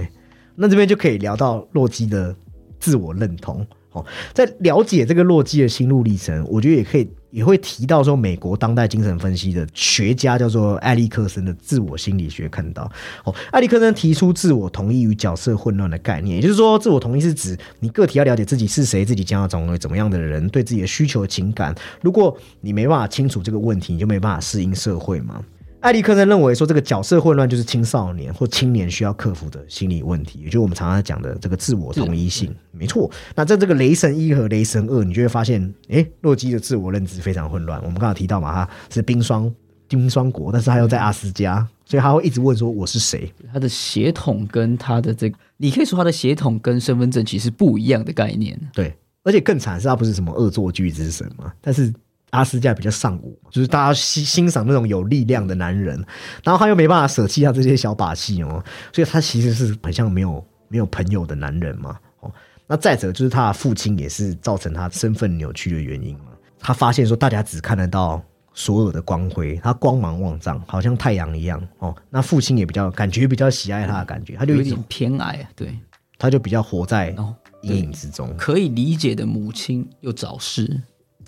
Speaker 1: 那这边就可以聊到洛基的自我认同。哦，在了解这个洛基的心路历程，我觉得也可以。也会提到说，美国当代精神分析的学家叫做艾利克森的自我心理学，看到哦，艾利克森提出自我同意与角色混乱的概念，也就是说，自我同意是指你个体要了解自己是谁，自己将要成为怎么样的人，对自己的需求情感。如果你没办法清楚这个问题，你就没办法适应社会嘛。艾利克森认为说，这个角色混乱就是青少年或青年需要克服的心理问题，也就是我们常常讲的这个自我同一性。没错。那在这个雷神一和雷神二，你就会发现，哎，洛基的自我认知非常混乱。我们刚刚提到嘛，他是冰霜冰霜国，但是他又在阿斯加，所以他会一直问说我是谁。
Speaker 2: 他的血统跟他的这个，你可以说他的血统跟身份证其实不一样的概念。
Speaker 1: 对。而且更惨是他不是什么恶作剧之神嘛，但是阿斯加比较尚武，就是大家欣欣赏那种有力量的男人，然后他又没办法舍弃他这些小把戏哦，所以他其实是很像没有没有朋友的男人嘛。哦，那再者就是他的父亲也是造成他身份扭曲的原因嘛。他发现说大家只看得到所有的光辉，他光芒万丈，好像太阳一样哦。那父亲也比较感觉比较喜爱他的感觉，他就
Speaker 2: 有点偏爱，对，
Speaker 1: 他就比较活在。阴影之中，
Speaker 2: 可以理解的母亲又早逝，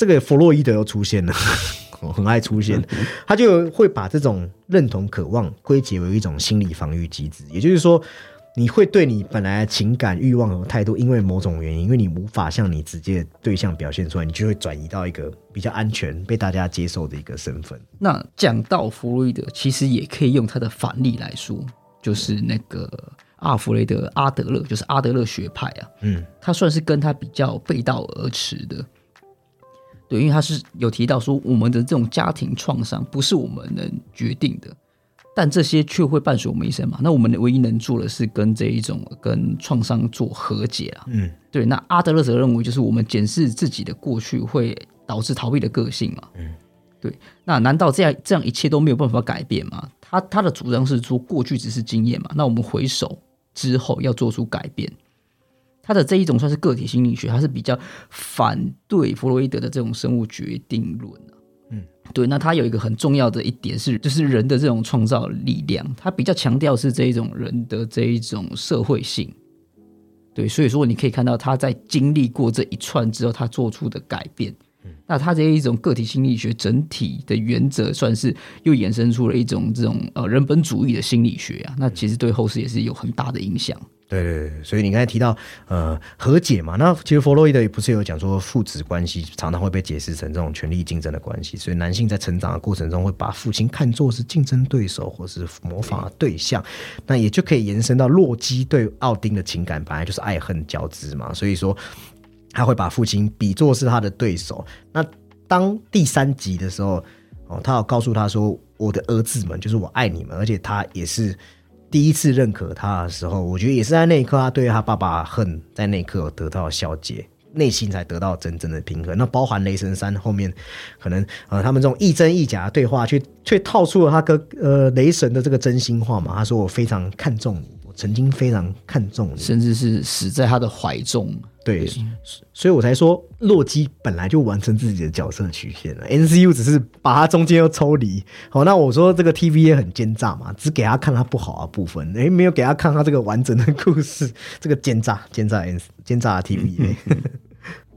Speaker 1: 这个弗洛伊德又出现了，很爱出现，他就会把这种认同、渴望归结为一种心理防御机制。也就是说，你会对你本来情感、欲望和态度，因为某种原因，因为你无法向你直接对象表现出来，你就会转移到一个比较安全、被大家接受的一个身份。
Speaker 2: 那讲到弗洛伊德，其实也可以用他的反例来说，就是那个。阿弗雷德·阿德勒就是阿德勒学派啊，嗯，他算是跟他比较背道而驰的，对，因为他是有提到说，我们的这种家庭创伤不是我们能决定的，但这些却会伴随我们一生嘛。那我们唯一能做的是跟这一种跟创伤做和解啊，嗯，对。那阿德勒则认为，就是我们检视自己的过去会导致逃避的个性嘛，嗯，对。那难道这样这样一切都没有办法改变吗？他他的主张是说，过去只是经验嘛，那我们回首。之后要做出改变，他的这一种算是个体心理学，他是比较反对弗洛伊德的这种生物决定论嗯，对，那他有一个很重要的一点是，就是人的这种创造力量，他比较强调是这一种人的这一种社会性。对，所以说你可以看到他在经历过这一串之后，他做出的改变。那他这一种个体心理学整体的原则，算是又衍生出了一种这种呃人本主义的心理学啊。那其实对后世也是有很大的影响。
Speaker 1: 对对对，所以你刚才提到呃和解嘛，那其实弗洛伊德也不是有讲说父子关系常常会被解释成这种权力竞争的关系，所以男性在成长的过程中会把父亲看作是竞争对手或是模仿的对象，那也就可以延伸到洛基对奥丁的情感本来就是爱恨交织嘛，所以说。他会把父亲比作是他的对手。那当第三集的时候，哦，他要告诉他说：“我的儿子们，就是我爱你们。”而且他也是第一次认可他的时候，我觉得也是在那一刻，他对他爸爸恨在那一刻得到消解，内心才得到真正的平衡。那包含雷神三后面，可能呃，他们这种亦真亦假的对话，却却套出了他跟呃雷神的这个真心话嘛。他说：“我非常看重你，曾经非常看重你，
Speaker 2: 甚至是死在他的怀中。”
Speaker 1: 对，所以我才说洛基本来就完成自己的角色曲线了，NCU 只是把它中间又抽离。好，那我说这个 TVA 很奸诈嘛，只给他看他不好的部分，诶，没有给他看他这个完整的故事，这个奸诈奸诈 N 奸诈的 TVA。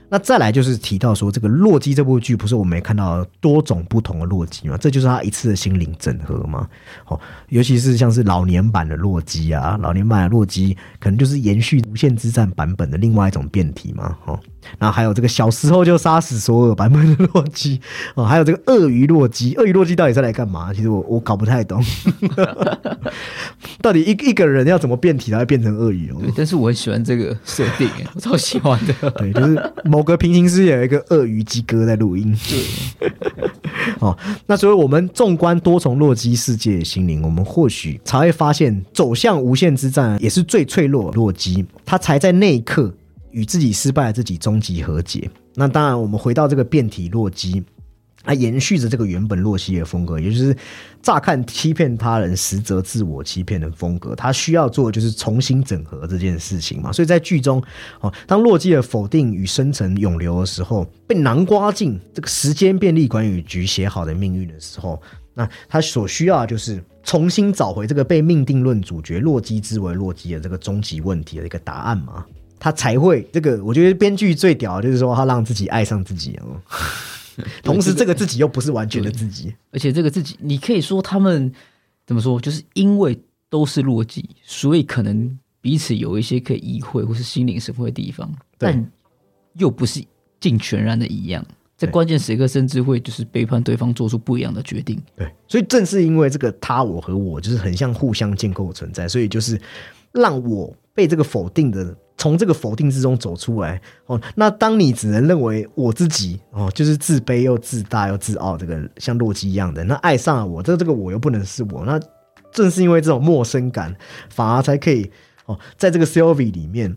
Speaker 1: 那再来就是提到说，这个《洛基》这部剧不是我们也看到多种不同的洛基吗？这就是他一次的心灵整合嘛？哦，尤其是像是老年版的洛基啊，老年版的洛基可能就是延续《无限之战》版本的另外一种变体嘛？哦。然后还有这个小时候就杀死所有版本的洛基 哦，还有这个鳄鱼洛基，鳄鱼洛基到底是来干嘛？其实我我搞不太懂，到底一一个人要怎么变体才会变成鳄鱼哦？
Speaker 2: 但是我很喜欢这个设定，我超喜欢的。
Speaker 1: 对，就是某个平行世界有一个鳄鱼鸡哥在录音。
Speaker 2: 对，
Speaker 1: 哦，那所以我们纵观多重洛基世界的心灵，我们或许才会发现，走向无限之战也是最脆弱洛基，他才在那一刻。与自己失败的自己终极和解。那当然，我们回到这个变体洛基，啊，延续着这个原本洛基的风格，也就是乍看欺骗他人，实则自我欺骗的风格。他需要做的就是重新整合这件事情嘛。所以在剧中，哦，当洛基的否定与生成永流的时候，被囊括进这个时间便利管理局写好的命运的时候，那他所需要的就是重新找回这个被命定论主角洛基之为洛基的这个终极问题的一个答案嘛。他才会这个，我觉得编剧最屌就是说他让自己爱上自己哦，同时这个自己又不是完全的自己，
Speaker 2: 而且这个自己你可以说他们怎么说，就是因为都是洛基，所以可能彼此有一些可以意会或是心领神会的地方，但又不是尽全然的一样，在关键时刻甚至会就是背叛对方，做出不一样的决定。
Speaker 1: 对，所以正是因为这个他我和我就是很像互相建构存在，所以就是让我被这个否定的。从这个否定之中走出来哦，那当你只能认为我自己哦，就是自卑又自大又自傲，这个像洛基一样的，那爱上了我，这这个我又不能是我，那正是因为这种陌生感，反而才可以哦，在这个 Sylvie 里面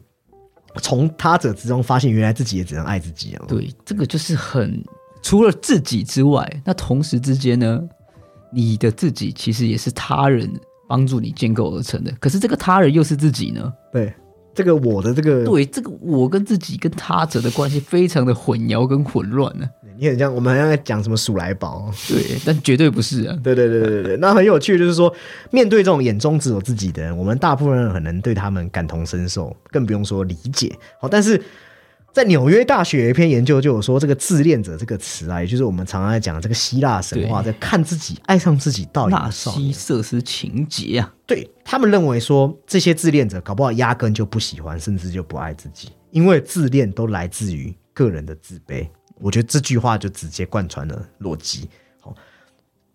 Speaker 1: 从他者之中发现，原来自己也只能爱自己啊。
Speaker 2: 对，这个就是很除了自己之外，那同时之间呢，你的自己其实也是他人帮助你建构而成的。可是这个他人又是自己呢？
Speaker 1: 对，这个我的这个，
Speaker 2: 对，这个我跟自己跟他者的关系非常的混淆跟混乱呢。
Speaker 1: 你很像我们好像在讲什么鼠来宝，
Speaker 2: 对，但绝对不是啊。
Speaker 1: 对对对对对，那很有趣，就是说面对这种眼中只有自己的人，我们大部分人很能对他们感同身受，更不用说理解。好，但是在纽约大学有一篇研究就有说，这个自恋者这个词啊，也就是我们常常在讲这个希腊神话，在看自己爱上自己到底
Speaker 2: 纳西瑟斯情节啊，
Speaker 1: 对他们认为说这些自恋者搞不好压根就不喜欢，甚至就不爱自己，因为自恋都来自于个人的自卑。我觉得这句话就直接贯穿了逻辑。好，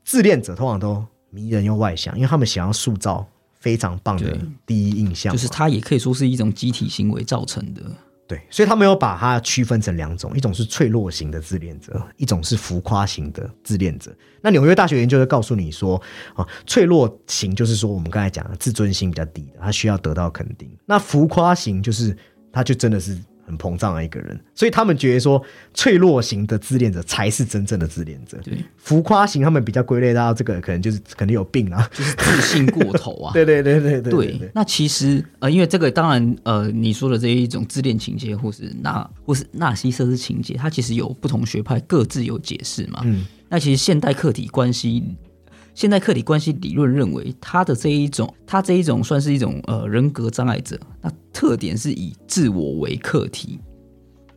Speaker 1: 自恋者通常都迷人又外向，因为他们想要塑造非常棒的第一印象，
Speaker 2: 就是他也可以说是一种集体行为造成的。
Speaker 1: 对，所以他没有把它区分成两种，一种是脆弱型的自恋者，一种是浮夸型的自恋者。那纽约大学研究会告诉你说，啊，脆弱型就是说我们刚才讲的自尊心比较低的，他需要得到肯定；那浮夸型就是他就真的是。很膨胀的一个人，所以他们觉得说脆弱型的自恋者才是真正的自恋者。
Speaker 2: 对，
Speaker 1: 浮夸型他们比较归类到这个，可能就是肯定有病啊，
Speaker 2: 就是自信过头啊。
Speaker 1: 对对对对对。
Speaker 2: 对，那其实呃，因为这个当然呃，你说的这一种自恋情节，或是纳或是纳西瑟斯情节，它其实有不同学派各自有解释嘛。嗯。那其实现代客体关系。现代客体关系理论认为，他的这一种，他这一种算是一种呃人格障碍者。那特点是以自我为客体，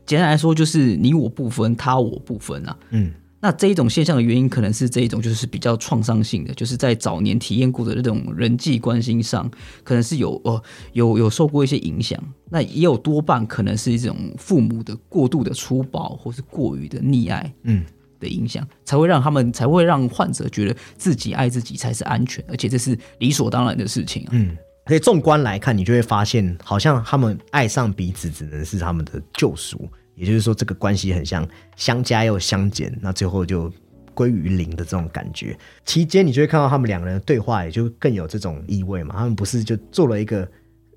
Speaker 2: 简单来说就是你我不分，他我不分啊。嗯，那这一种现象的原因，可能是这一种就是比较创伤性的，就是在早年体验过的那种人际关系上，可能是有呃有有受过一些影响。那也有多半可能是一种父母的过度的粗暴，或是过于的溺爱。嗯。的影响才会让他们才会让患者觉得自己爱自己才是安全，而且这是理所当然的事情。
Speaker 1: 嗯，所以纵观来看，你就会发现，好像他们爱上彼此只能是他们的救赎，也就是说，这个关系很像相加又相减，那最后就归于零的这种感觉。期间，你就会看到他们两个人的对话，也就更有这种意味嘛。他们不是就做了一个。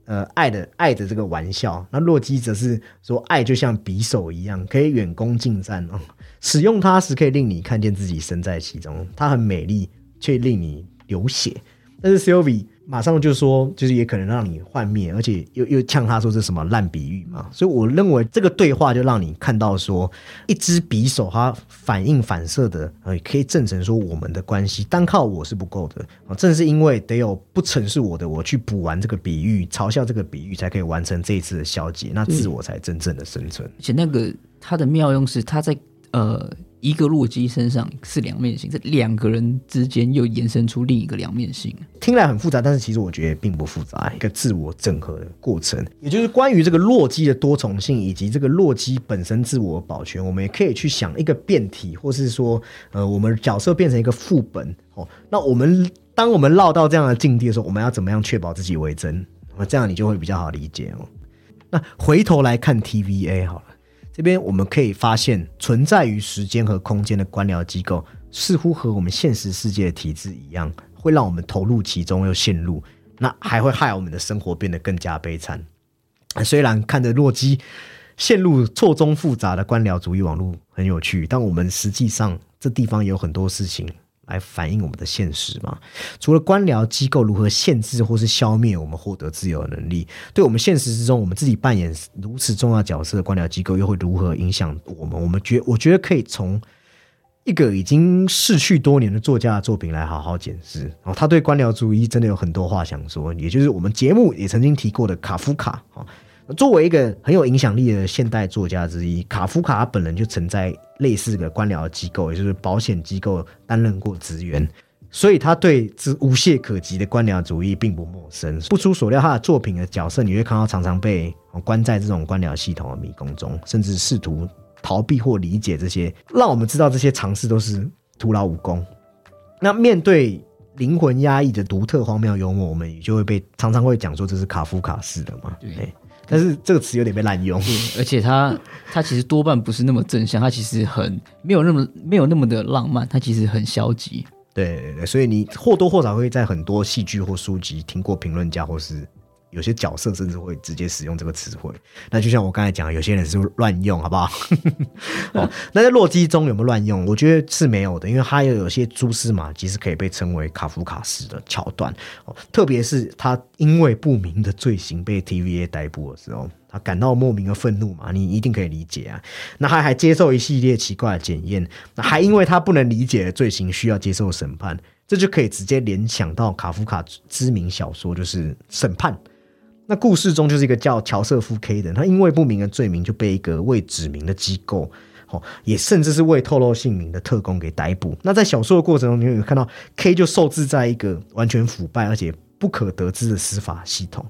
Speaker 1: 呃，爱的爱的这个玩笑，那洛基则是说，爱就像匕首一样，可以远攻近战哦。使用它时，可以令你看见自己身在其中。它很美丽，却令你流血。但是 Sylvie。马上就说，就是也可能让你幻灭，而且又又呛他说这什么烂比喻嘛。所以我认为这个对话就让你看到说，一支匕首它反应反射的，呃，可以证成说我们的关系单靠我是不够的啊。正是因为得有不曾是我的我去补完这个比喻，嘲笑这个比喻，才可以完成这一次的消解，那自我才真正的生存。
Speaker 2: 而且那个它的妙用是，它在呃。一个洛基身上是两面性，这两个人之间又延伸出另一个两面性，
Speaker 1: 听来很复杂，但是其实我觉得并不复杂，一个自我整合的过程，也就是关于这个洛基的多重性以及这个洛基本身自我保全，我们也可以去想一个变体，或是说，呃，我们角色变成一个副本哦，那我们当我们落到这样的境地的时候，我们要怎么样确保自己为真？那这样你就会比较好理解哦。那回头来看 TVA 好了。这边我们可以发现，存在于时间和空间的官僚机构，似乎和我们现实世界的体制一样，会让我们投入其中又陷入，那还会害我们的生活变得更加悲惨。虽然看着洛基陷入错综复杂的官僚主义网络很有趣，但我们实际上这地方有很多事情。来反映我们的现实嘛？除了官僚机构如何限制或是消灭我们获得自由的能力，对我们现实之中我们自己扮演如此重要角色的官僚机构又会如何影响我们？我们觉我觉得可以从一个已经逝去多年的作家的作品来好好检视。然后他对官僚主义真的有很多话想说，也就是我们节目也曾经提过的卡夫卡啊。作为一个很有影响力的现代作家之一，卡夫卡本人就曾在类似的官僚机构，也就是保险机构担任过职员，所以他对这无懈可击的官僚主义并不陌生。不出所料，他的作品的角色你会看到常常被关在这种官僚系统的迷宫中，甚至试图逃避或理解这些，让我们知道这些尝试都是徒劳无功。那面对灵魂压抑的独特荒谬幽默，我们也就会被常常会讲说这是卡夫卡式的嘛？对。但是这个词有点被滥用，
Speaker 2: 而且它它其实多半不是那么正向，它其实很没有那么没有那么的浪漫，它其实很消极。
Speaker 1: 对对对，所以你或多或少会在很多戏剧或书籍听过评论家或是有些角色甚至会直接使用这个词汇。那就像我刚才讲，有些人是乱用，好不好？哦，那在洛基中有没有乱用？我觉得是没有的，因为他又有些蛛丝马迹是可以被称为卡夫卡式的桥段。哦，特别是他因为不明的罪行被 TVA 逮捕的时候。他感到莫名的愤怒嘛？你一定可以理解啊。那他还接受一系列奇怪的检验，那还因为他不能理解的罪行需要接受审判，这就可以直接联想到卡夫卡知名小说就是《审判》。那故事中就是一个叫乔瑟夫 K 的，他因为不明的罪名就被一个未指名的机构，哦，也甚至是未透露姓名的特工给逮捕。那在小说的过程中，你有看到 K 就受制在一个完全腐败而且不可得知的司法系统。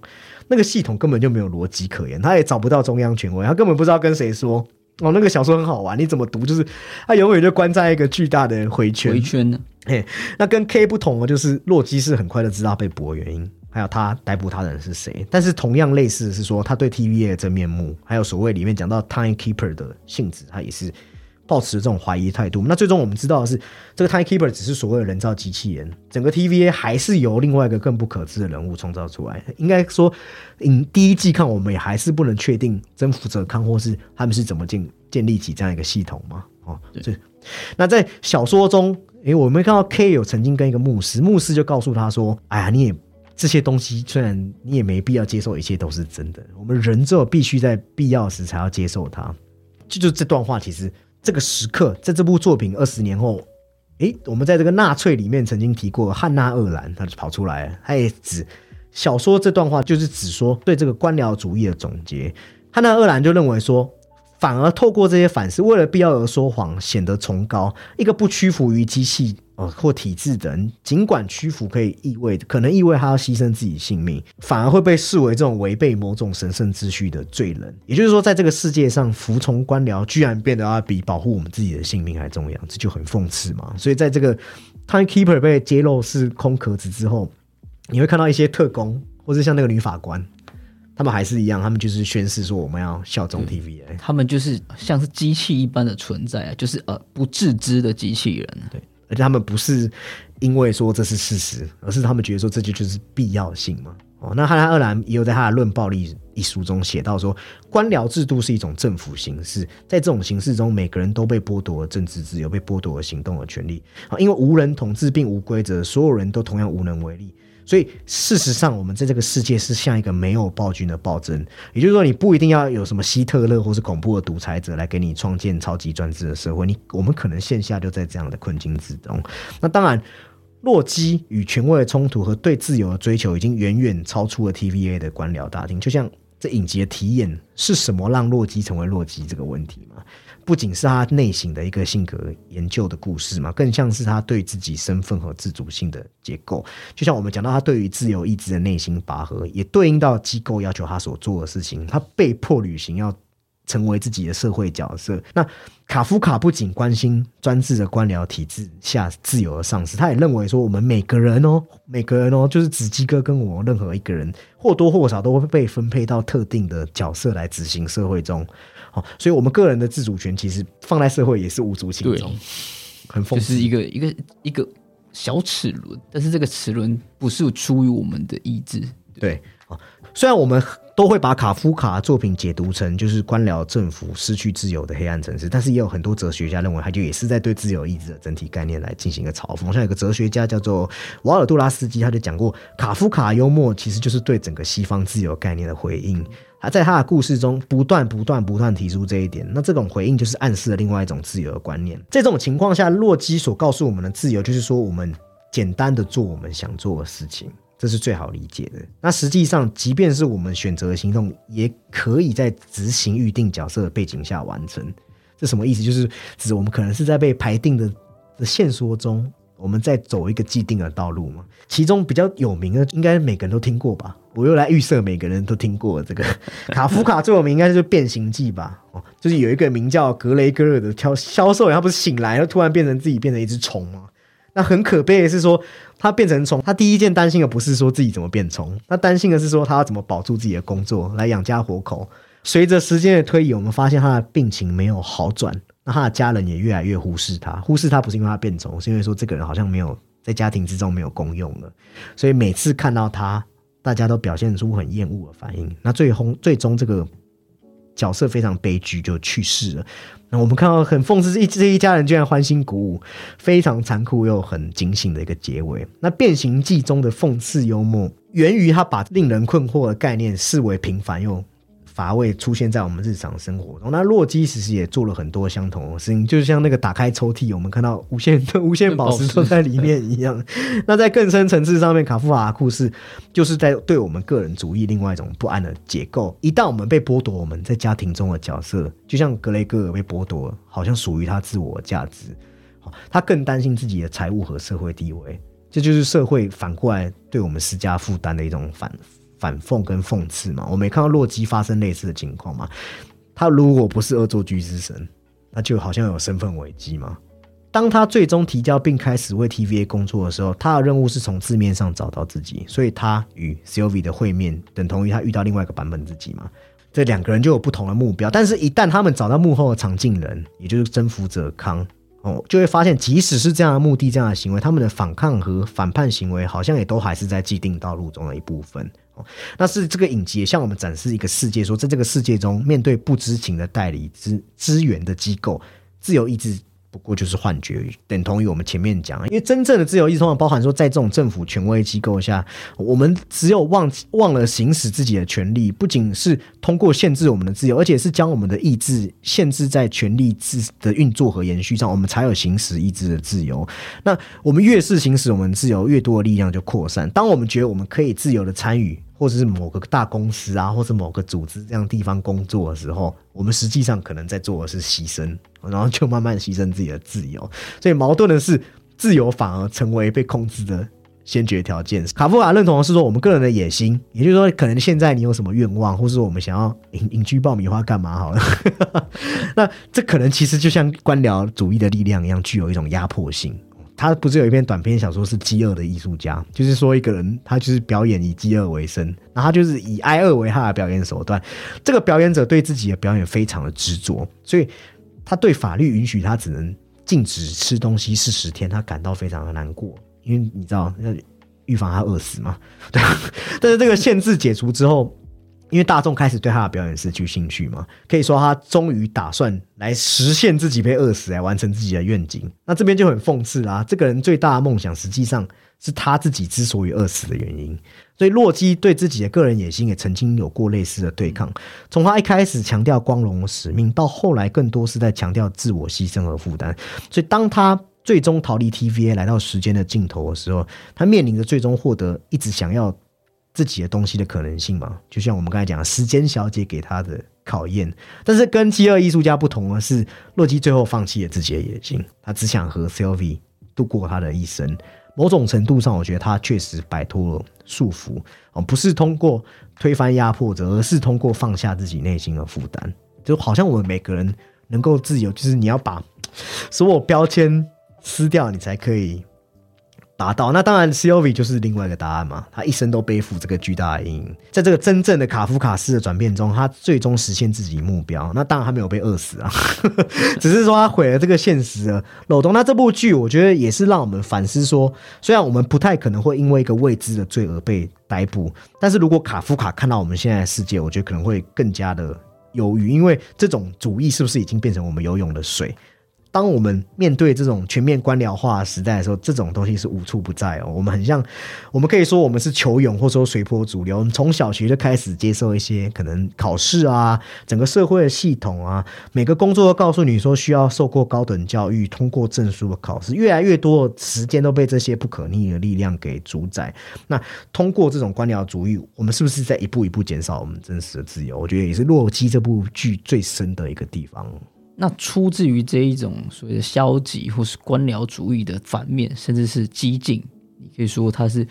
Speaker 1: 那个系统根本就没有逻辑可言，他也找不到中央权威，他根本不知道跟谁说。哦，那个小说很好玩，你怎么读？就是他永远就关在一个巨大的回圈。
Speaker 2: 回圈呢？
Speaker 1: 嘿，那跟 K 不同的就是洛基是很快的知道被捕的原因，还有他逮捕他的人是谁。但是同样类似的是说，他对 TVA 的真面目，还有所谓里面讲到 Time Keeper 的性质，他也是。抱持这种怀疑态度，那最终我们知道的是，这个 Timekeeper 只是所谓的人造机器人，整个 TVA 还是由另外一个更不可知的人物创造出来。应该说，嗯，第一季看我们也还是不能确定征服者康或是他们是怎么建建立起这样一个系统嘛？哦，对。那在小说中，诶，我们看到 K 有曾经跟一个牧师，牧师就告诉他说：“哎呀，你也这些东西，虽然你也没必要接受一切都是真的，我们人只有必须在必要时才要接受它。”就就这段话，其实。这个时刻，在这部作品二十年后，诶，我们在这个纳粹里面曾经提过汉娜·厄兰，他就跑出来，他也指小说这段话就是指说对这个官僚主义的总结。汉娜·厄兰就认为说。反而透过这些反思，为了必要而说谎，显得崇高。一个不屈服于机器呃或体制的人，尽管屈服可以意味可能意味他要牺牲自己性命，反而会被视为这种违背某种神圣秩序的罪人。也就是说，在这个世界上，服从官僚居然变得要比保护我们自己的性命还重要，这就很讽刺嘛。所以，在这个 Timekeeper 被揭露是空壳子之后，你会看到一些特工，或者像那个女法官。他们还是一样，他们就是宣誓说我们要效忠 TVA。
Speaker 2: 他们就是像是机器一般的存在啊，就是呃不自知的机器人。
Speaker 1: 对，而且他们不是因为说这是事实，而是他们觉得说这就就是必要性嘛。哦，那汉娜·厄兰也有在他的《论暴力》一书中写到说，官僚制度是一种政府形式，在这种形式中，每个人都被剥夺了政治自由，被剥夺了行动的权利。啊，因为无人统治并无规则，所有人都同样无能为力。所以，事实上，我们在这个世界是像一个没有暴君的暴政，也就是说，你不一定要有什么希特勒或是恐怖的独裁者来给你创建超级专制的社会，你我们可能线下就在这样的困境之中。那当然，洛基与权威的冲突和对自由的追求，已经远远超出了 TVA 的官僚大厅。就像这影集的体验是什么让洛基成为洛基这个问题？不仅是他内心的一个性格研究的故事嘛，更像是他对自己身份和自主性的结构。就像我们讲到他对于自由意志的内心拔河，也对应到机构要求他所做的事情，他被迫履行，要成为自己的社会角色。那卡夫卡不仅关心专制的官僚体制下自由的丧失，他也认为说，我们每个人哦，每个人哦，就是子基哥跟我任何一个人，或多或少都会被分配到特定的角色来执行社会中。好，所以我们个人的自主权其实放在社会也是无足轻重，很讽
Speaker 2: 刺，是一个一个一个小齿轮，但是这个齿轮不是出于我们的意志。
Speaker 1: 对啊，虽然我们都会把卡夫卡作品解读成就是官僚政府失去自由的黑暗城市，但是也有很多哲学家认为，他就也是在对自由意志的整体概念来进行一个嘲讽。像有个哲学家叫做瓦尔杜拉斯基，他就讲过，卡夫卡幽默其实就是对整个西方自由概念的回应。他在他的故事中不断、不断、不断提出这一点，那这种回应就是暗示了另外一种自由的观念。在这种情况下，洛基所告诉我们的自由，就是说我们简单的做我们想做的事情，这是最好理解的。那实际上，即便是我们选择的行动，也可以在执行预定角色的背景下完成。这什么意思？就是指我们可能是在被排定的的线索中。我们在走一个既定的道路嘛，其中比较有名的，应该每个人都听过吧？我又来预设每个人都听过这个 卡夫卡最有名，应该就是《变形记》吧？哦，就是有一个名叫格雷戈尔的销销售员，他不是醒来，然后突然变成自己变成一只虫吗？那很可悲的是说，他变成虫，他第一件担心的不是说自己怎么变虫，他担心的是说他要怎么保住自己的工作来养家活口。随着时间的推移，我们发现他的病情没有好转。他的家人也越来越忽视他，忽视他不是因为他变丑，是因为说这个人好像没有在家庭之中没有功用了，所以每次看到他大家都表现出很厌恶的反应。那最后最终这个角色非常悲剧，就去世了。那我们看到很讽刺，这一这一家人居然欢欣鼓舞，非常残酷又很警醒的一个结尾。那《变形记》中的讽刺幽默，源于他把令人困惑的概念视为平凡又。乏味出现在我们日常生活中。那洛基其实也做了很多相同的事情，就像那个打开抽屉，我们看到无限的无限宝石都在里面一样。那在更深层次上面，卡夫卡的故事就是在对我们个人主义另外一种不安的解构。一旦我们被剥夺我们在家庭中的角色，就像格雷戈尔被剥夺，好像属于他自我价值，他更担心自己的财务和社会地位。这就是社会反过来对我们施加负担的一种反。反讽跟讽刺嘛，我没看到洛基发生类似的情况嘛。他如果不是恶作剧之神，那就好像有身份危机嘛。当他最终提交并开始为 TVA 工作的时候，他的任务是从字面上找到自己，所以他与 Sylvie 的会面等同于他遇到另外一个版本自己嘛。这两个人就有不同的目标，但是一旦他们找到幕后的藏镜人，也就是征服者康。哦，就会发现，即使是这样的目的、这样的行为，他们的反抗和反叛行为，好像也都还是在既定道路中的一部分。那是这个影集也向我们展示一个世界，说在这个世界中，面对不知情的代理资资源的机构，自由意志。不过就是幻觉，等同于我们前面讲，因为真正的自由意志通常包含说，在这种政府权威机构下，我们只有忘忘了行使自己的权利，不仅是通过限制我们的自由，而且是将我们的意志限制在权力制的运作和延续上，我们才有行使意志的自由。那我们越是行使我们自由，越多的力量就扩散。当我们觉得我们可以自由的参与。或者是某个大公司啊，或者某个组织这样地方工作的时候，我们实际上可能在做的是牺牲，然后就慢慢牺牲自己的自由。所以矛盾的是，自由反而成为被控制的先决条件。卡夫卡认同的是说，我们个人的野心，也就是说，可能现在你有什么愿望，或是我们想要隐隐居爆米花干嘛好了？那这可能其实就像官僚主义的力量一样，具有一种压迫性。他不是有一篇短篇小说是《饥饿的艺术家》，就是说一个人他就是表演以饥饿为生，然后他就是以挨饿为他的表演手段。这个表演者对自己的表演非常的执着，所以他对法律允许他只能禁止吃东西四十天，他感到非常的难过，因为你知道要预防他饿死嘛。对，但是这个限制解除之后。因为大众开始对他的表演失去兴趣嘛，可以说他终于打算来实现自己被饿死，来完成自己的愿景。那这边就很讽刺啦，这个人最大的梦想实际上是他自己之所以饿死的原因。所以洛基对自己的个人野心也曾经有过类似的对抗。从他一开始强调光荣的使命，到后来更多是在强调自我牺牲和负担。所以当他最终逃离 TVA 来到时间的尽头的时候，他面临着最终获得一直想要。自己的东西的可能性嘛，就像我们刚才讲，时间小姐给他的考验。但是跟饥饿艺术家不同的是，洛基最后放弃了自己的野心，他只想和 Sylvie 度过他的一生。某种程度上，我觉得他确实摆脱了束缚哦，不是通过推翻压迫者，而是通过放下自己内心的负担。就好像我们每个人能够自由，就是你要把所有标签撕掉，你才可以。达到那当然，C O V 就是另外一个答案嘛。他一生都背负这个巨大的阴影，在这个真正的卡夫卡式的转变中，他最终实现自己目标。那当然他没有被饿死啊，只是说他毁了这个现实的漏洞。那这部剧我觉得也是让我们反思说，虽然我们不太可能会因为一个未知的罪而被逮捕，但是如果卡夫卡看到我们现在的世界，我觉得可能会更加的忧郁，因为这种主义是不是已经变成我们游泳的水？当我们面对这种全面官僚化时代的时候，这种东西是无处不在哦。我们很像，我们可以说我们是球勇，或者说随波逐流。我们从小学就开始接受一些可能考试啊，整个社会的系统啊，每个工作都告诉你说需要受过高等教育，通过证书的考试。越来越多时间都被这些不可逆的力量给主宰。那通过这种官僚主义，我们是不是在一步一步减少我们真实的自由？我觉得也是《洛基》这部剧最深的一个地方。
Speaker 2: 那出自于这一种所谓的消极或是官僚主义的反面，甚至是激进，你可以说它是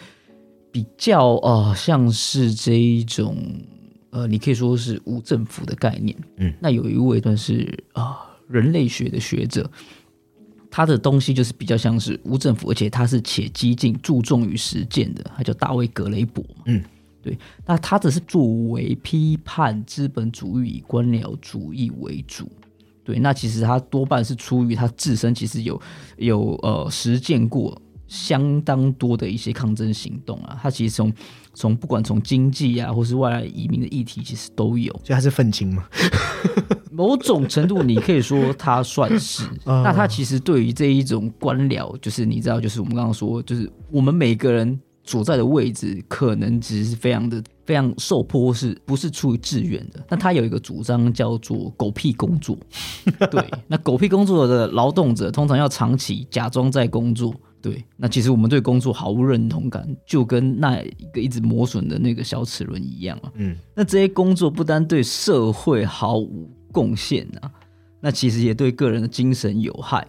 Speaker 2: 比较呃像是这一种呃，你可以说是无政府的概念。嗯，那有一位算是啊人类学的学者，他的东西就是比较像是无政府，而且他是且激进，注重于实践的，他叫大卫格雷伯嘛。嗯，对，那他只是作为批判资本主义以官僚主义为主。对，那其实他多半是出于他自身其实有有呃实践过相当多的一些抗争行动啊。他其实从从不管从经济啊，或是外来移民的议题，其实都有。
Speaker 1: 所以他是愤青吗？
Speaker 2: 某种程度，你可以说他算是。那他其实对于这一种官僚，就是你知道，就是我们刚刚说，就是我们每个人所在的位置，可能只是非常的非常受迫，是不是出于自愿的？那他有一个主张叫做“狗屁工作 ”。对，那狗屁工作的劳动者通常要长期假装在工作。对，那其实我们对工作毫无认同感，就跟那一个一直磨损的那个小齿轮一样啊。嗯，那这些工作不单对社会毫无贡献啊，那其实也对个人的精神有害。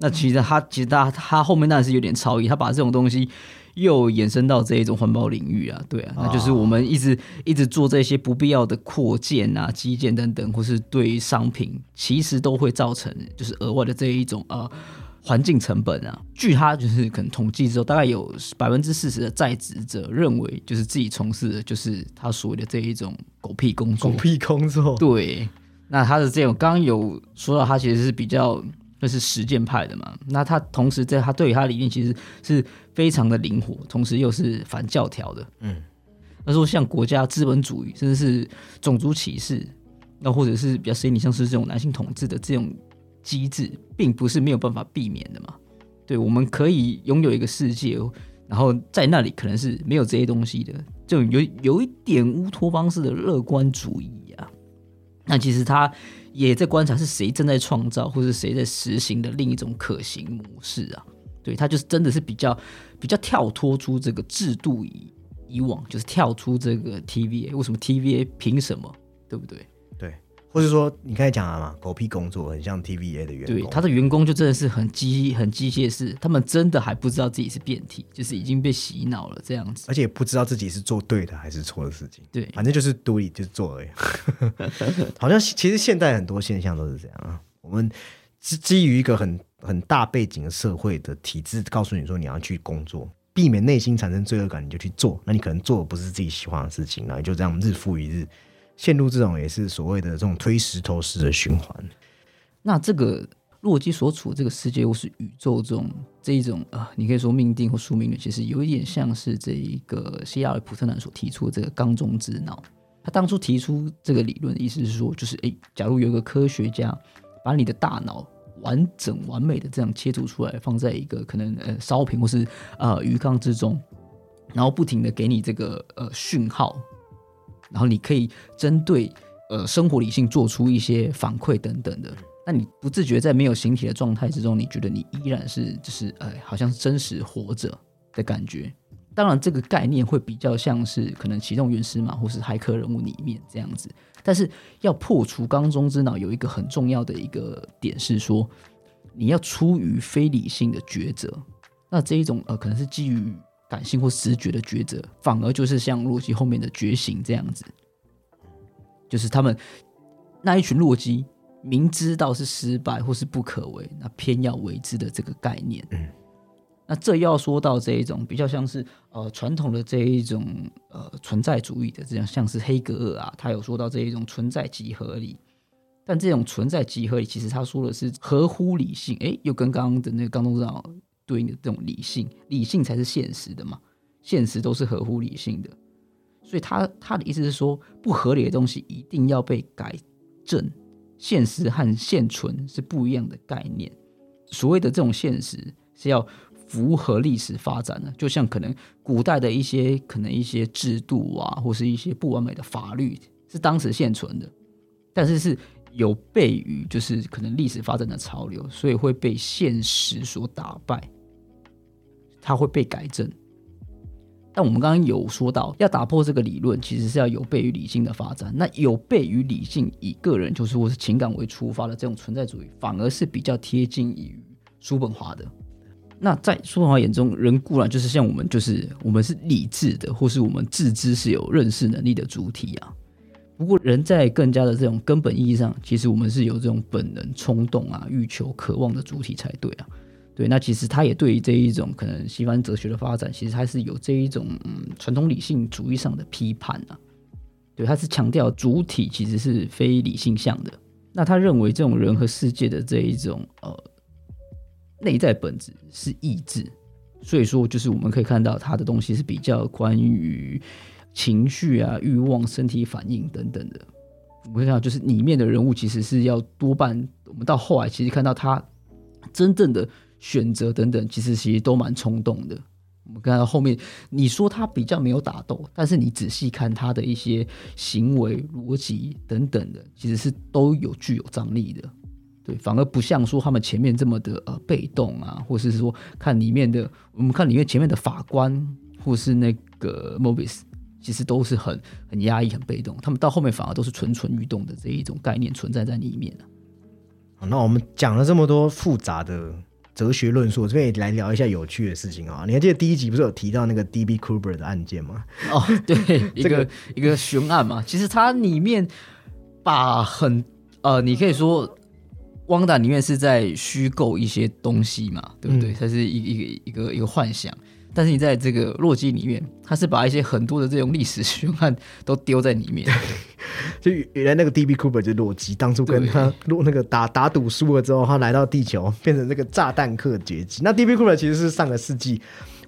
Speaker 2: 那其实他其实他他后面当然是有点超意，他把这种东西又延伸到这一种环保领域啊，对啊，那就是我们一直一直做这些不必要的扩建啊、基建等等，或是对商品，其实都会造成就是额外的这一种呃。环境成本啊，据他就是可能统计之后，大概有百分之四十的在职者认为，就是自己从事的就是他所谓的这一种狗屁工作。
Speaker 1: 狗屁工作。
Speaker 2: 对，那他的这种刚刚有说到，他其实是比较那是实践派的嘛。那他同时在他对于他理念其实是非常的灵活，同时又是反教条的。嗯，那说像国家资本主义，甚至是种族歧视，那或者是比较实你像是这种男性统治的这种。机制并不是没有办法避免的嘛？对，我们可以拥有一个世界，然后在那里可能是没有这些东西的，就有有一点乌托邦式的乐观主义啊。那其实他也在观察是谁正在创造，或是谁在实行的另一种可行模式啊。对他就是真的是比较比较跳脱出这个制度以以往，就是跳出这个 TVA，为什么 TVA 凭什么，对不对？
Speaker 1: 对或者说，你刚才讲了嘛，狗屁工作很像 TVA 的员工，
Speaker 2: 对他的员工就真的是很机很机械式，他们真的还不知道自己是变体，就是已经被洗脑了这样子，
Speaker 1: 而且不知道自己是做对的还是错的事情，
Speaker 2: 对，
Speaker 1: 反正就是 do it 就是做而已。好像其实现代很多现象都是这样啊，我们基基于一个很很大背景的社会的体制，告诉你说你要去工作，避免内心产生罪恶感，你就去做，那你可能做的不是自己喜欢的事情，然后就这样日复一日。陷入这种也是所谓的这种推石头式的循环。
Speaker 2: 那这个洛基所处这个世界，或是宇宙中这一种啊，你可以说命定或宿命论，其实有一点像是这一个希亚尔普特南所提出的这个缸中之脑。他当初提出这个理论的意思是说，就是诶，假如有一个科学家把你的大脑完整完美的这样切除出来，放在一个可能呃烧瓶或是呃鱼缸之中，然后不停的给你这个呃讯号。然后你可以针对呃生活理性做出一些反馈等等的，那你不自觉在没有形体的状态之中，你觉得你依然是就是哎，好像是真实活着的感觉。当然，这个概念会比较像是可能启动原始码或是骇客人物里面这样子。但是要破除缸中之脑，有一个很重要的一个点是说，你要出于非理性的抉择。那这一种呃，可能是基于。感性或直觉的抉择，反而就是像洛基后面的觉醒这样子，就是他们那一群洛基明知道是失败或是不可为，那偏要为之的这个概念。那这要说到这一种比较像是呃传统的这一种呃存在主义的这样，像是黑格尔啊，他有说到这一种存在即合理，但这种存在即合理，其实他说的是合乎理性，哎，又跟刚刚的那个刚中长。对应的这种理性，理性才是现实的嘛？现实都是合乎理性的，所以他他的意思是说，不合理的东西一定要被改正。现实和现存是不一样的概念。所谓的这种现实是要符合历史发展的，就像可能古代的一些可能一些制度啊，或是一些不完美的法律是当时现存的，但是是。有悖于就是可能历史发展的潮流，所以会被现实所打败，它会被改正。但我们刚刚有说到，要打破这个理论，其实是要有悖于理性的发展。那有悖于理性，以个人就是或是情感为出发的这种存在主义，反而是比较贴近于叔本华的。那在叔本华眼中，人固然就是像我们，就是我们是理智的，或是我们自知是有认识能力的主体啊。不过，人在更加的这种根本意义上，其实我们是有这种本能、冲动啊、欲求、渴望的主体才对啊。对，那其实他也对于这一种可能西方哲学的发展，其实他是有这一种嗯传统理性主义上的批判啊。对，他是强调主体其实是非理性向的。那他认为这种人和世界的这一种呃内在本质是意志，所以说就是我们可以看到他的东西是比较关于情绪啊、欲望、身体反应等等的。我们看到就是里面的人物其实是要多半，我们到后来其实看到他真正的选择等等，其实其实都蛮冲动的。我们看到后面，你说他比较没有打斗，但是你仔细看他的一些行为逻辑等等的，其实是都有具有张力的。对，反而不像说他们前面这么的呃被动啊，或是说看里面的，我们看里面前面的法官或是那个 Mobius，其实都是很很压抑、很被动。他们到后面反而都是蠢蠢欲动的这一种概念存在在里面
Speaker 1: 好，那我们讲了这么多复杂的。哲学论述，这边也来聊一下有趣的事情啊！你还记得第一集不是有提到那个 D.B. Cooper 的案件吗？
Speaker 2: 哦，对，一个一个悬案嘛。其实它里面把很呃，你可以说汪达里面是在虚构一些东西嘛，对不对？它是一一个一个一个幻想。但是你在这个洛基里面，他是把一些很多的这种历史悬案都丢在里面。
Speaker 1: 就原来那个 D.B. Cooper 就是洛基，当初跟他洛那个打打赌输了之后，他来到地球变成这个炸弹客劫机。那 D.B. Cooper 其实是上个世纪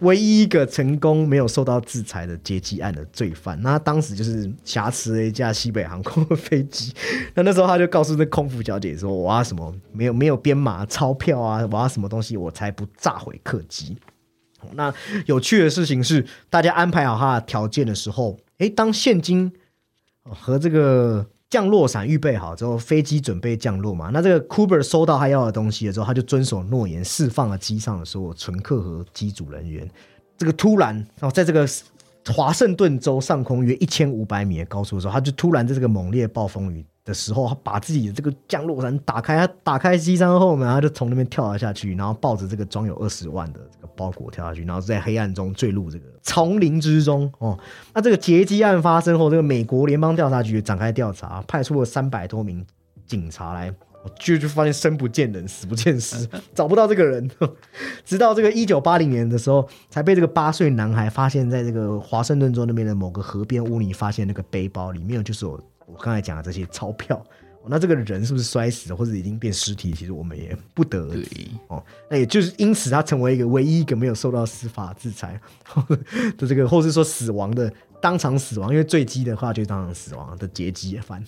Speaker 1: 唯一一个成功没有受到制裁的劫机案的罪犯。那他当时就是挟持了一架西北航空的飞机。那那时候他就告诉那空服小姐说：“我要什么没有没有编码钞票啊，我要什么东西我才不炸毁客机。”那有趣的事情是，大家安排好他的条件的时候，诶，当现金和这个降落伞预备好之后，飞机准备降落嘛。那这个 Cooper 收到他要的东西了之后，他就遵守诺言，释放了机上的所有乘客和机组人员。这个突然，哦在这个华盛顿州上空约一千五百米的高处的时候，他就突然在这个猛烈暴风雨。的时候，他把自己的这个降落伞打开，他打开机舱后门，他就从那边跳了下去，然后抱着这个装有二十万的这个包裹跳下去，然后在黑暗中坠入这个丛林之中。哦，那这个劫机案发生后，这个美国联邦调查局展开调查，派出了三百多名警察来，就就发现生不见人，死不见尸，找不到这个人。直到这个一九八零年的时候，才被这个八岁男孩发现在这个华盛顿州那边的某个河边污泥，发现那个背包里面就是我。我刚才讲的这些钞票，那这个人是不是摔死或者已经变尸体？其实我们也不得而知哦。那也就是因此，他成为一个唯一一个没有受到司法制裁 的这个，或是说死亡的当场死亡，因为坠机的话就当场死亡的劫机犯。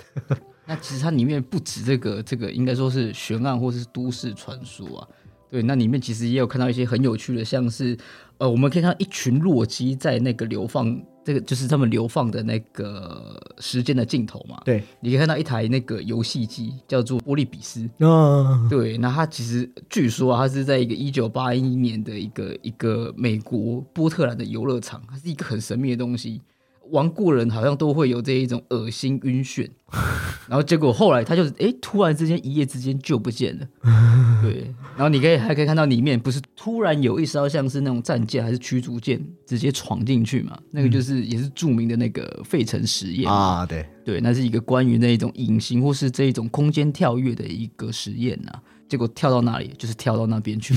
Speaker 2: 那其实它里面不止这个，这个应该说是悬案或者是都市传说啊。对，那里面其实也有看到一些很有趣的，像是呃，我们可以看到一群洛基在那个流放。这个就是他们流放的那个时间的尽头嘛？
Speaker 1: 对，
Speaker 2: 你可以看到一台那个游戏机叫做波利比斯。嗯，对，那它其实据说啊，它是在一个一九八一年的一个一个美国波特兰的游乐场，它是一个很神秘的东西。玩过人好像都会有这一种恶心晕眩，然后结果后来他就是哎，突然之间一夜之间就不见了。对，然后你可以还可以看到里面不是突然有一艘像是那种战舰还是驱逐舰直接闯进去嘛？那个就是也是著名的那个费城实验
Speaker 1: 啊，对
Speaker 2: 对，那是一个关于那一种隐形或是这一种空间跳跃的一个实验呐。结果跳到哪里，就是跳到那边去，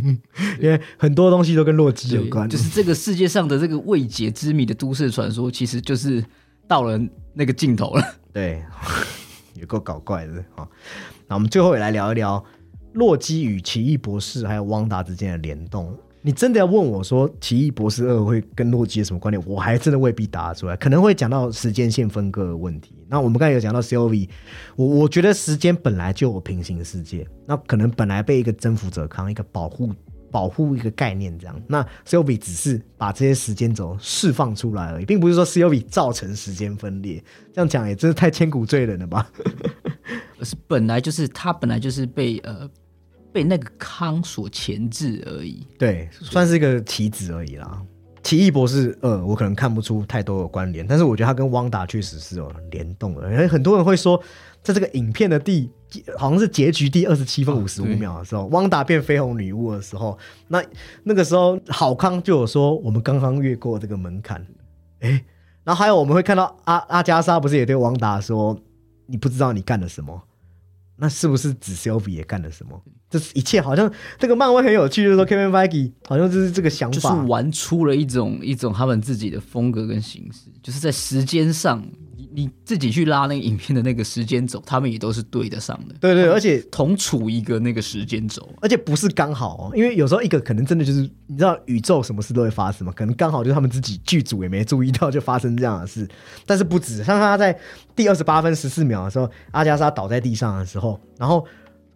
Speaker 1: 因为很多东西都跟洛基有关。
Speaker 2: 就是这个世界上的这个未解之谜的都市传说，其实就是到了那个尽头了。
Speaker 1: 对，也够搞怪的啊！那我们最后也来聊一聊洛基与奇异博士还有汪达之间的联动。你真的要问我说《奇异博士二》会跟洛基有什么关联？我还真的未必答得出来，可能会讲到时间线分割的问题。那我们刚才有讲到 C O V，我我觉得时间本来就有平行世界，那可能本来被一个征服者扛一个保护保护一个概念这样。那 C O V 只是把这些时间轴释放出来而已，并不是说 C O V 造成时间分裂。这样讲也真是太千古罪人了吧？
Speaker 2: 是本来就是他本来就是被呃。被那个康所钳制而已，
Speaker 1: 对，算是一个棋子而已啦。奇异博士二，我可能看不出太多的关联，但是我觉得他跟汪达确实是有联动的。因为很多人会说，在这个影片的第好像是结局第二十七分五十五秒的时候，汪达变绯红女巫的时候，那那个时候好康就有说，我们刚刚越过这个门槛。哎，然后还有我们会看到阿阿加莎不是也对汪达说，你不知道你干了什么？那是不是指 Sylvie 也干了什么？这一切好像这个漫威很有趣，就是说 Kevin Feige 好像就是这个想法，
Speaker 2: 就是玩出了一种一种他们自己的风格跟形式，就是在时间上，你自己去拉那个影片的那个时间轴，他们也都是对得上的。
Speaker 1: 对对，而且
Speaker 2: 同处一个那个时间轴，
Speaker 1: 而且不是刚好哦，因为有时候一个可能真的就是你知道宇宙什么事都会发生嘛，可能刚好就是他们自己剧组也没注意到就发生这样的事。但是不止，像他在第二十八分十四秒的时候，阿加莎倒在地上的时候，然后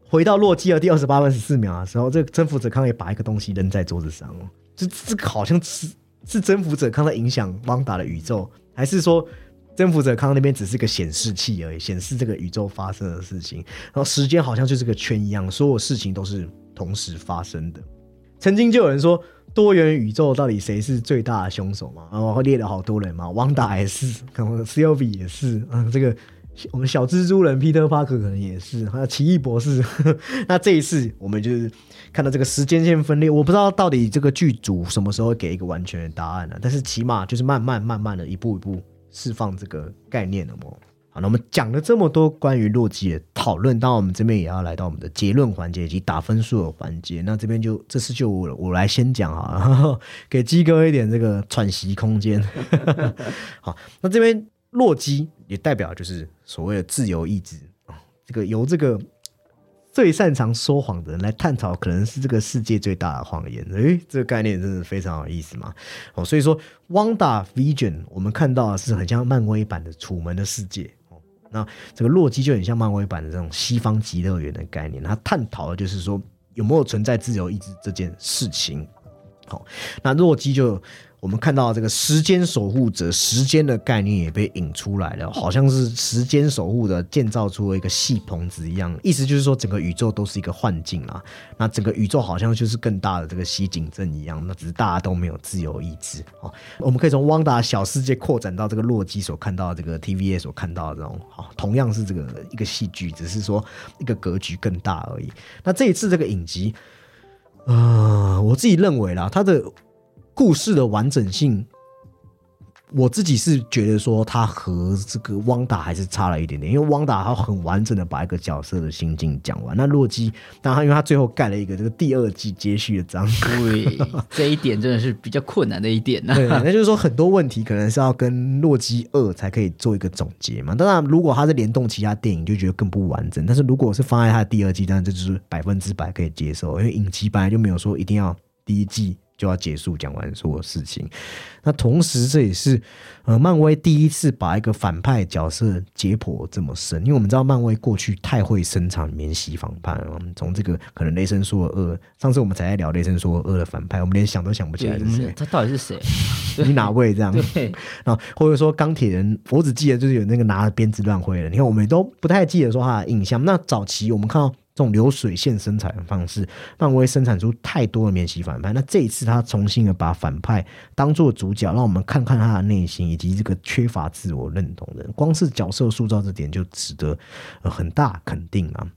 Speaker 1: 回到洛基的第二十八分十四秒的时候，这个征服者康也把一个东西扔在桌子上哦，这这个好像是是征服者康在影响汪达的宇宙，还是说？征服者康那边只是个显示器而已，显示这个宇宙发生的事情。然后时间好像就是个圈一样，所有事情都是同时发生的。曾经就有人说，多元宇宙到底谁是最大的凶手嘛？然后列了好多人嘛，汪达也是，可能 C O V 也是，嗯，这个我们小蜘蛛人 Peter Parker 可能也是，还有奇异博士。那这一次我们就是看到这个时间线分裂，我不知道到底这个剧组什么时候给一个完全的答案呢？但是起码就是慢慢慢慢的一步一步。释放这个概念了吗？好，那我们讲了这么多关于洛基的讨论，当然我们这边也要来到我们的结论环节以及打分数的环节。那这边就这次就我我来先讲哈，给鸡哥一点这个喘息空间。好，那这边洛基也代表就是所谓的自由意志啊，这个由这个。最擅长说谎的人来探讨，可能是这个世界最大的谎言。诶，这个概念真的非常有意思嘛？哦，所以说《Wanda Vision》我们看到的是很像漫威版的《楚门的世界》哦。那这个洛基就很像漫威版的这种西方极乐园的概念，它探讨的就是说有没有存在自由意志这件事情。好，那洛基就。我们看到这个时间守护者，时间的概念也被引出来了，好像是时间守护的建造出了一个细棚子一样，意思就是说整个宇宙都是一个幻境啊。那整个宇宙好像就是更大的这个西景镇一样，那只是大家都没有自由意志哦。我们可以从汪达小世界扩展到这个洛基所看到的这个 TVA 所看到的这种，好，同样是这个一个戏剧，只是说一个格局更大而已。那这一次这个影集，呃，我自己认为啦，它的。故事的完整性，我自己是觉得说，它和这个汪达还是差了一点点。因为汪达他很完整的把一个角色的心境讲完，那洛基，当然因为他最后盖了一个这个第二季接续的章，
Speaker 2: 对，这一点真的是比较困难的一点呢。
Speaker 1: 对，那就是说很多问题可能是要跟洛基二才可以做一个总结嘛。当然，如果他是联动其他电影，就觉得更不完整。但是如果是放在他的第二季，当然这就是百分之百可以接受，因为影集本来就没有说一定要第一季。就要结束讲完所有事情，那同时这也是呃漫威第一次把一个反派角色解剖这么深，因为我们知道漫威过去太会生产免洗反派了。从这个可能雷神索尔二，上次我们才在聊雷神索尔二的反派，我们连想都想不起来是谁，
Speaker 2: 他到底是谁？
Speaker 1: 你哪位这样？
Speaker 2: 对，
Speaker 1: 然后或者说钢铁人，我只记得就是有那个拿鞭子乱挥的，你看我们都不太记得说他的印象。那早期我们看到。这种流水线生产的方式，漫威生产出太多的免洗反派。那这一次他重新的把反派当做主角，让我们看看他的内心以及这个缺乏自我认同的人。光是角色塑造这点就值得很大肯定啊。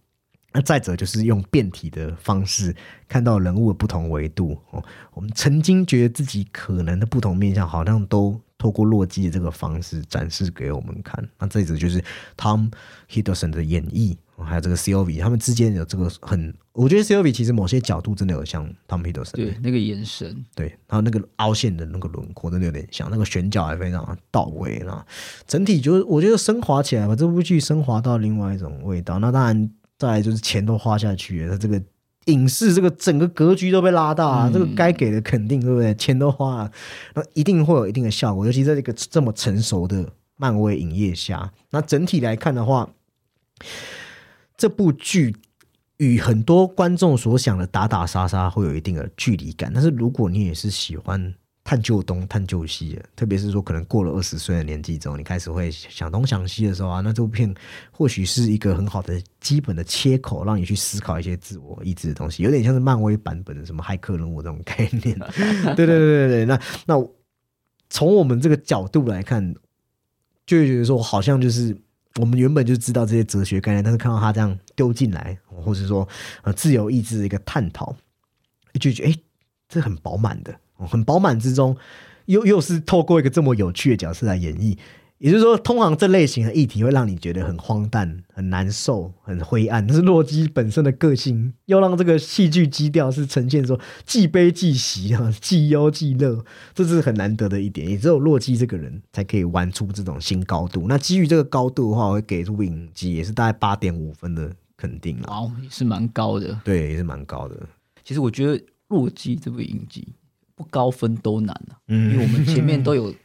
Speaker 1: 那再者就是用变体的方式看到人物的不同维度哦。我们曾经觉得自己可能的不同面相，好像都透过洛基的这个方式展示给我们看。那再者就是 Tom Hiddleston 的演绎。还有这个 C O V，他们之间有这个很，我觉得 C O V 其实某些角度真的有像 Tom Hiddleston，
Speaker 2: 对那个眼神，
Speaker 1: 对，还有那个凹陷的那个轮廓，真的有点像，那个选角还非常到位啦。整体就是我觉得升华起来，把这部剧升华到另外一种味道。那当然，再来就是钱都花下去了，他这个影视这个整个格局都被拉大啊，这个该给的肯定对不对？钱都花了，那一定会有一定的效果，尤其在这个这么成熟的漫威影业下，那整体来看的话。这部剧与很多观众所想的打打杀杀会有一定的距离感，但是如果你也是喜欢探究东探究西的，特别是说可能过了二十岁的年纪之后，你开始会想东想西的时候啊，那这部片或许是一个很好的基本的切口，让你去思考一些自我意志的东西，有点像是漫威版本的什么骇客人物这种概念。对对对对对，那那从我们这个角度来看，就会觉得说好像就是。我们原本就知道这些哲学概念，但是看到他这样丢进来，或者说呃自由意志的一个探讨，就觉得哎，这很饱满的，很饱满之中，又又是透过一个这么有趣的角色来演绎，也就是说，通常这类型的议题会让你觉得很荒诞、很难受、很灰暗。但是洛基本身的个性，又让这个戏剧基调是呈现说既悲既喜啊，既忧既乐，这是很难得的一点。也只有洛基这个人才可以玩出这种新高度。那基于这个高度的话，我会给出影集也是大概八点五分的肯定了。
Speaker 2: 哦，也是蛮高的。
Speaker 1: 对，也是蛮高的。
Speaker 2: 其实我觉得洛基这部影集不高分都难了，嗯，因为我们前面都有。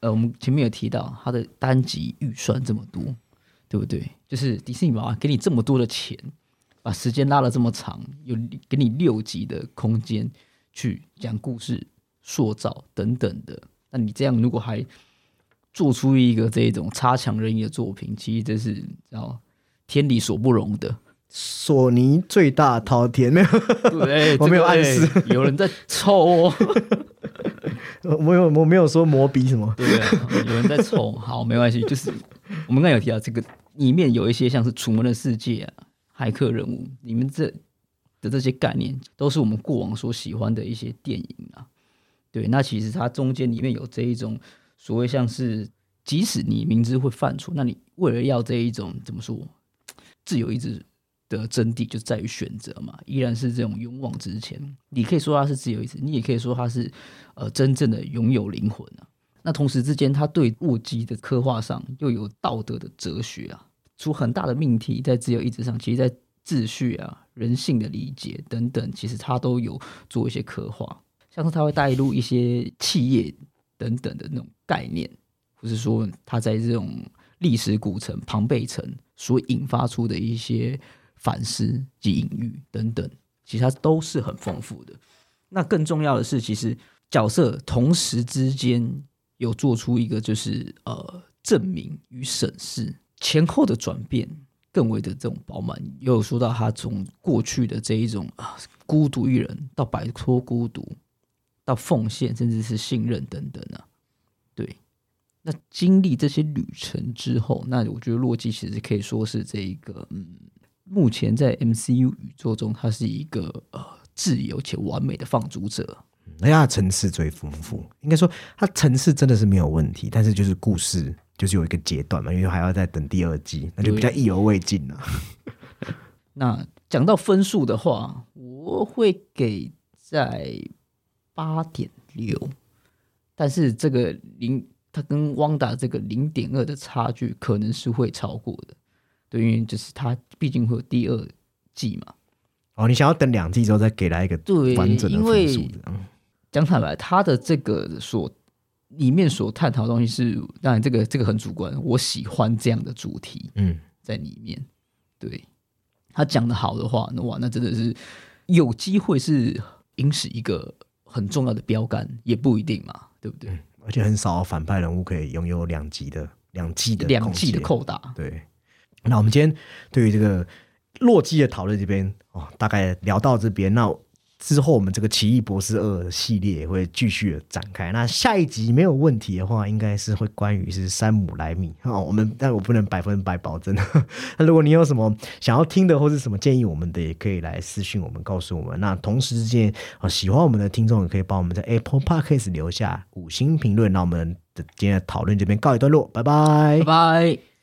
Speaker 2: 呃，我们前面有提到他的单集预算这么多，对不对？就是迪士尼嘛，给你这么多的钱，把时间拉了这么长，有给你六集的空间去讲故事、塑造等等的。那你这样如果还做出一个这种差强人意的作品，其实这是叫天理所不容的。
Speaker 1: 索尼最大滔天，没有？
Speaker 2: 对，
Speaker 1: 我没有暗示，
Speaker 2: 有人在抽哦。
Speaker 1: 我有，我没有说磨笔什么。
Speaker 2: 对，有人在抽。好，没关系。就是我们刚有提到这个里面有一些像是《楚门的世界》啊，《骇客任务》你们这的这些概念，都是我们过往所喜欢的一些电影啊。对，那其实它中间里面有这一种所谓像是，即使你明知会犯错，那你为了要这一种怎么说，自由意志。的真谛就在于选择嘛，依然是这种勇往直前。你可以说他是自由意志，你也可以说他是呃真正的拥有灵魂啊。那同时之间，他对洛基的刻画上又有道德的哲学啊，出很大的命题在自由意志上，其实在秩序啊、人性的理解等等，其实他都有做一些刻画。像是他会带入一些企业等等的那种概念，或是说他在这种历史古城庞贝城所引发出的一些。反思及隐喻等等，其实它都是很丰富的。那更重要的是，其实角色同时之间有做出一个就是呃证明与审视前后的转变，更为的这种饱满。又有说到他从过去的这一种啊孤独一人，到摆脱孤独，到奉献，甚至是信任等等啊。对，那经历这些旅程之后，那我觉得洛基其实可以说是这一个嗯。目前在 MCU 宇宙中，他是一个呃自由且完美的放逐者。
Speaker 1: 那他层次最丰富，应该说他层次真的是没有问题，但是就是故事就是有一个阶段嘛，因为还要再等第二季，那就比较意犹未尽了。
Speaker 2: 那讲到分数的话，我会给在八点六，但是这个零，它跟汪达这个零点二的差距可能是会超过的。对，因为就是它毕竟会有第二季嘛。
Speaker 1: 哦，你想要等两季之后再给他一个完整的分数？
Speaker 2: 讲坦白，他的这个所里面所探讨的东西是，当然这个这个很主观，我喜欢这样的主题。嗯，在里面，对他讲的好的话，那哇，那真的是有机会是影史一个很重要的标杆，也不一定嘛，对不对？
Speaker 1: 而且很少反派人物可以拥有两集的两季的
Speaker 2: 两季的扣打，
Speaker 1: 对。那我们今天对于这个洛基的讨论这边哦，大概聊到这边。那之后我们这个奇异博士二系列也会继续的展开。那下一集没有问题的话，应该是会关于是山姆莱米 哦。我们但我不能百分百保证。那如果你有什么想要听的或是什么建议，我们的也可以来私信我们，告诉我们。那同时之间啊，喜欢我们的听众也可以帮我们在 Apple Podcast 留下五星评论。那我们的今天的讨论这边告一段落，拜拜，
Speaker 2: 拜拜。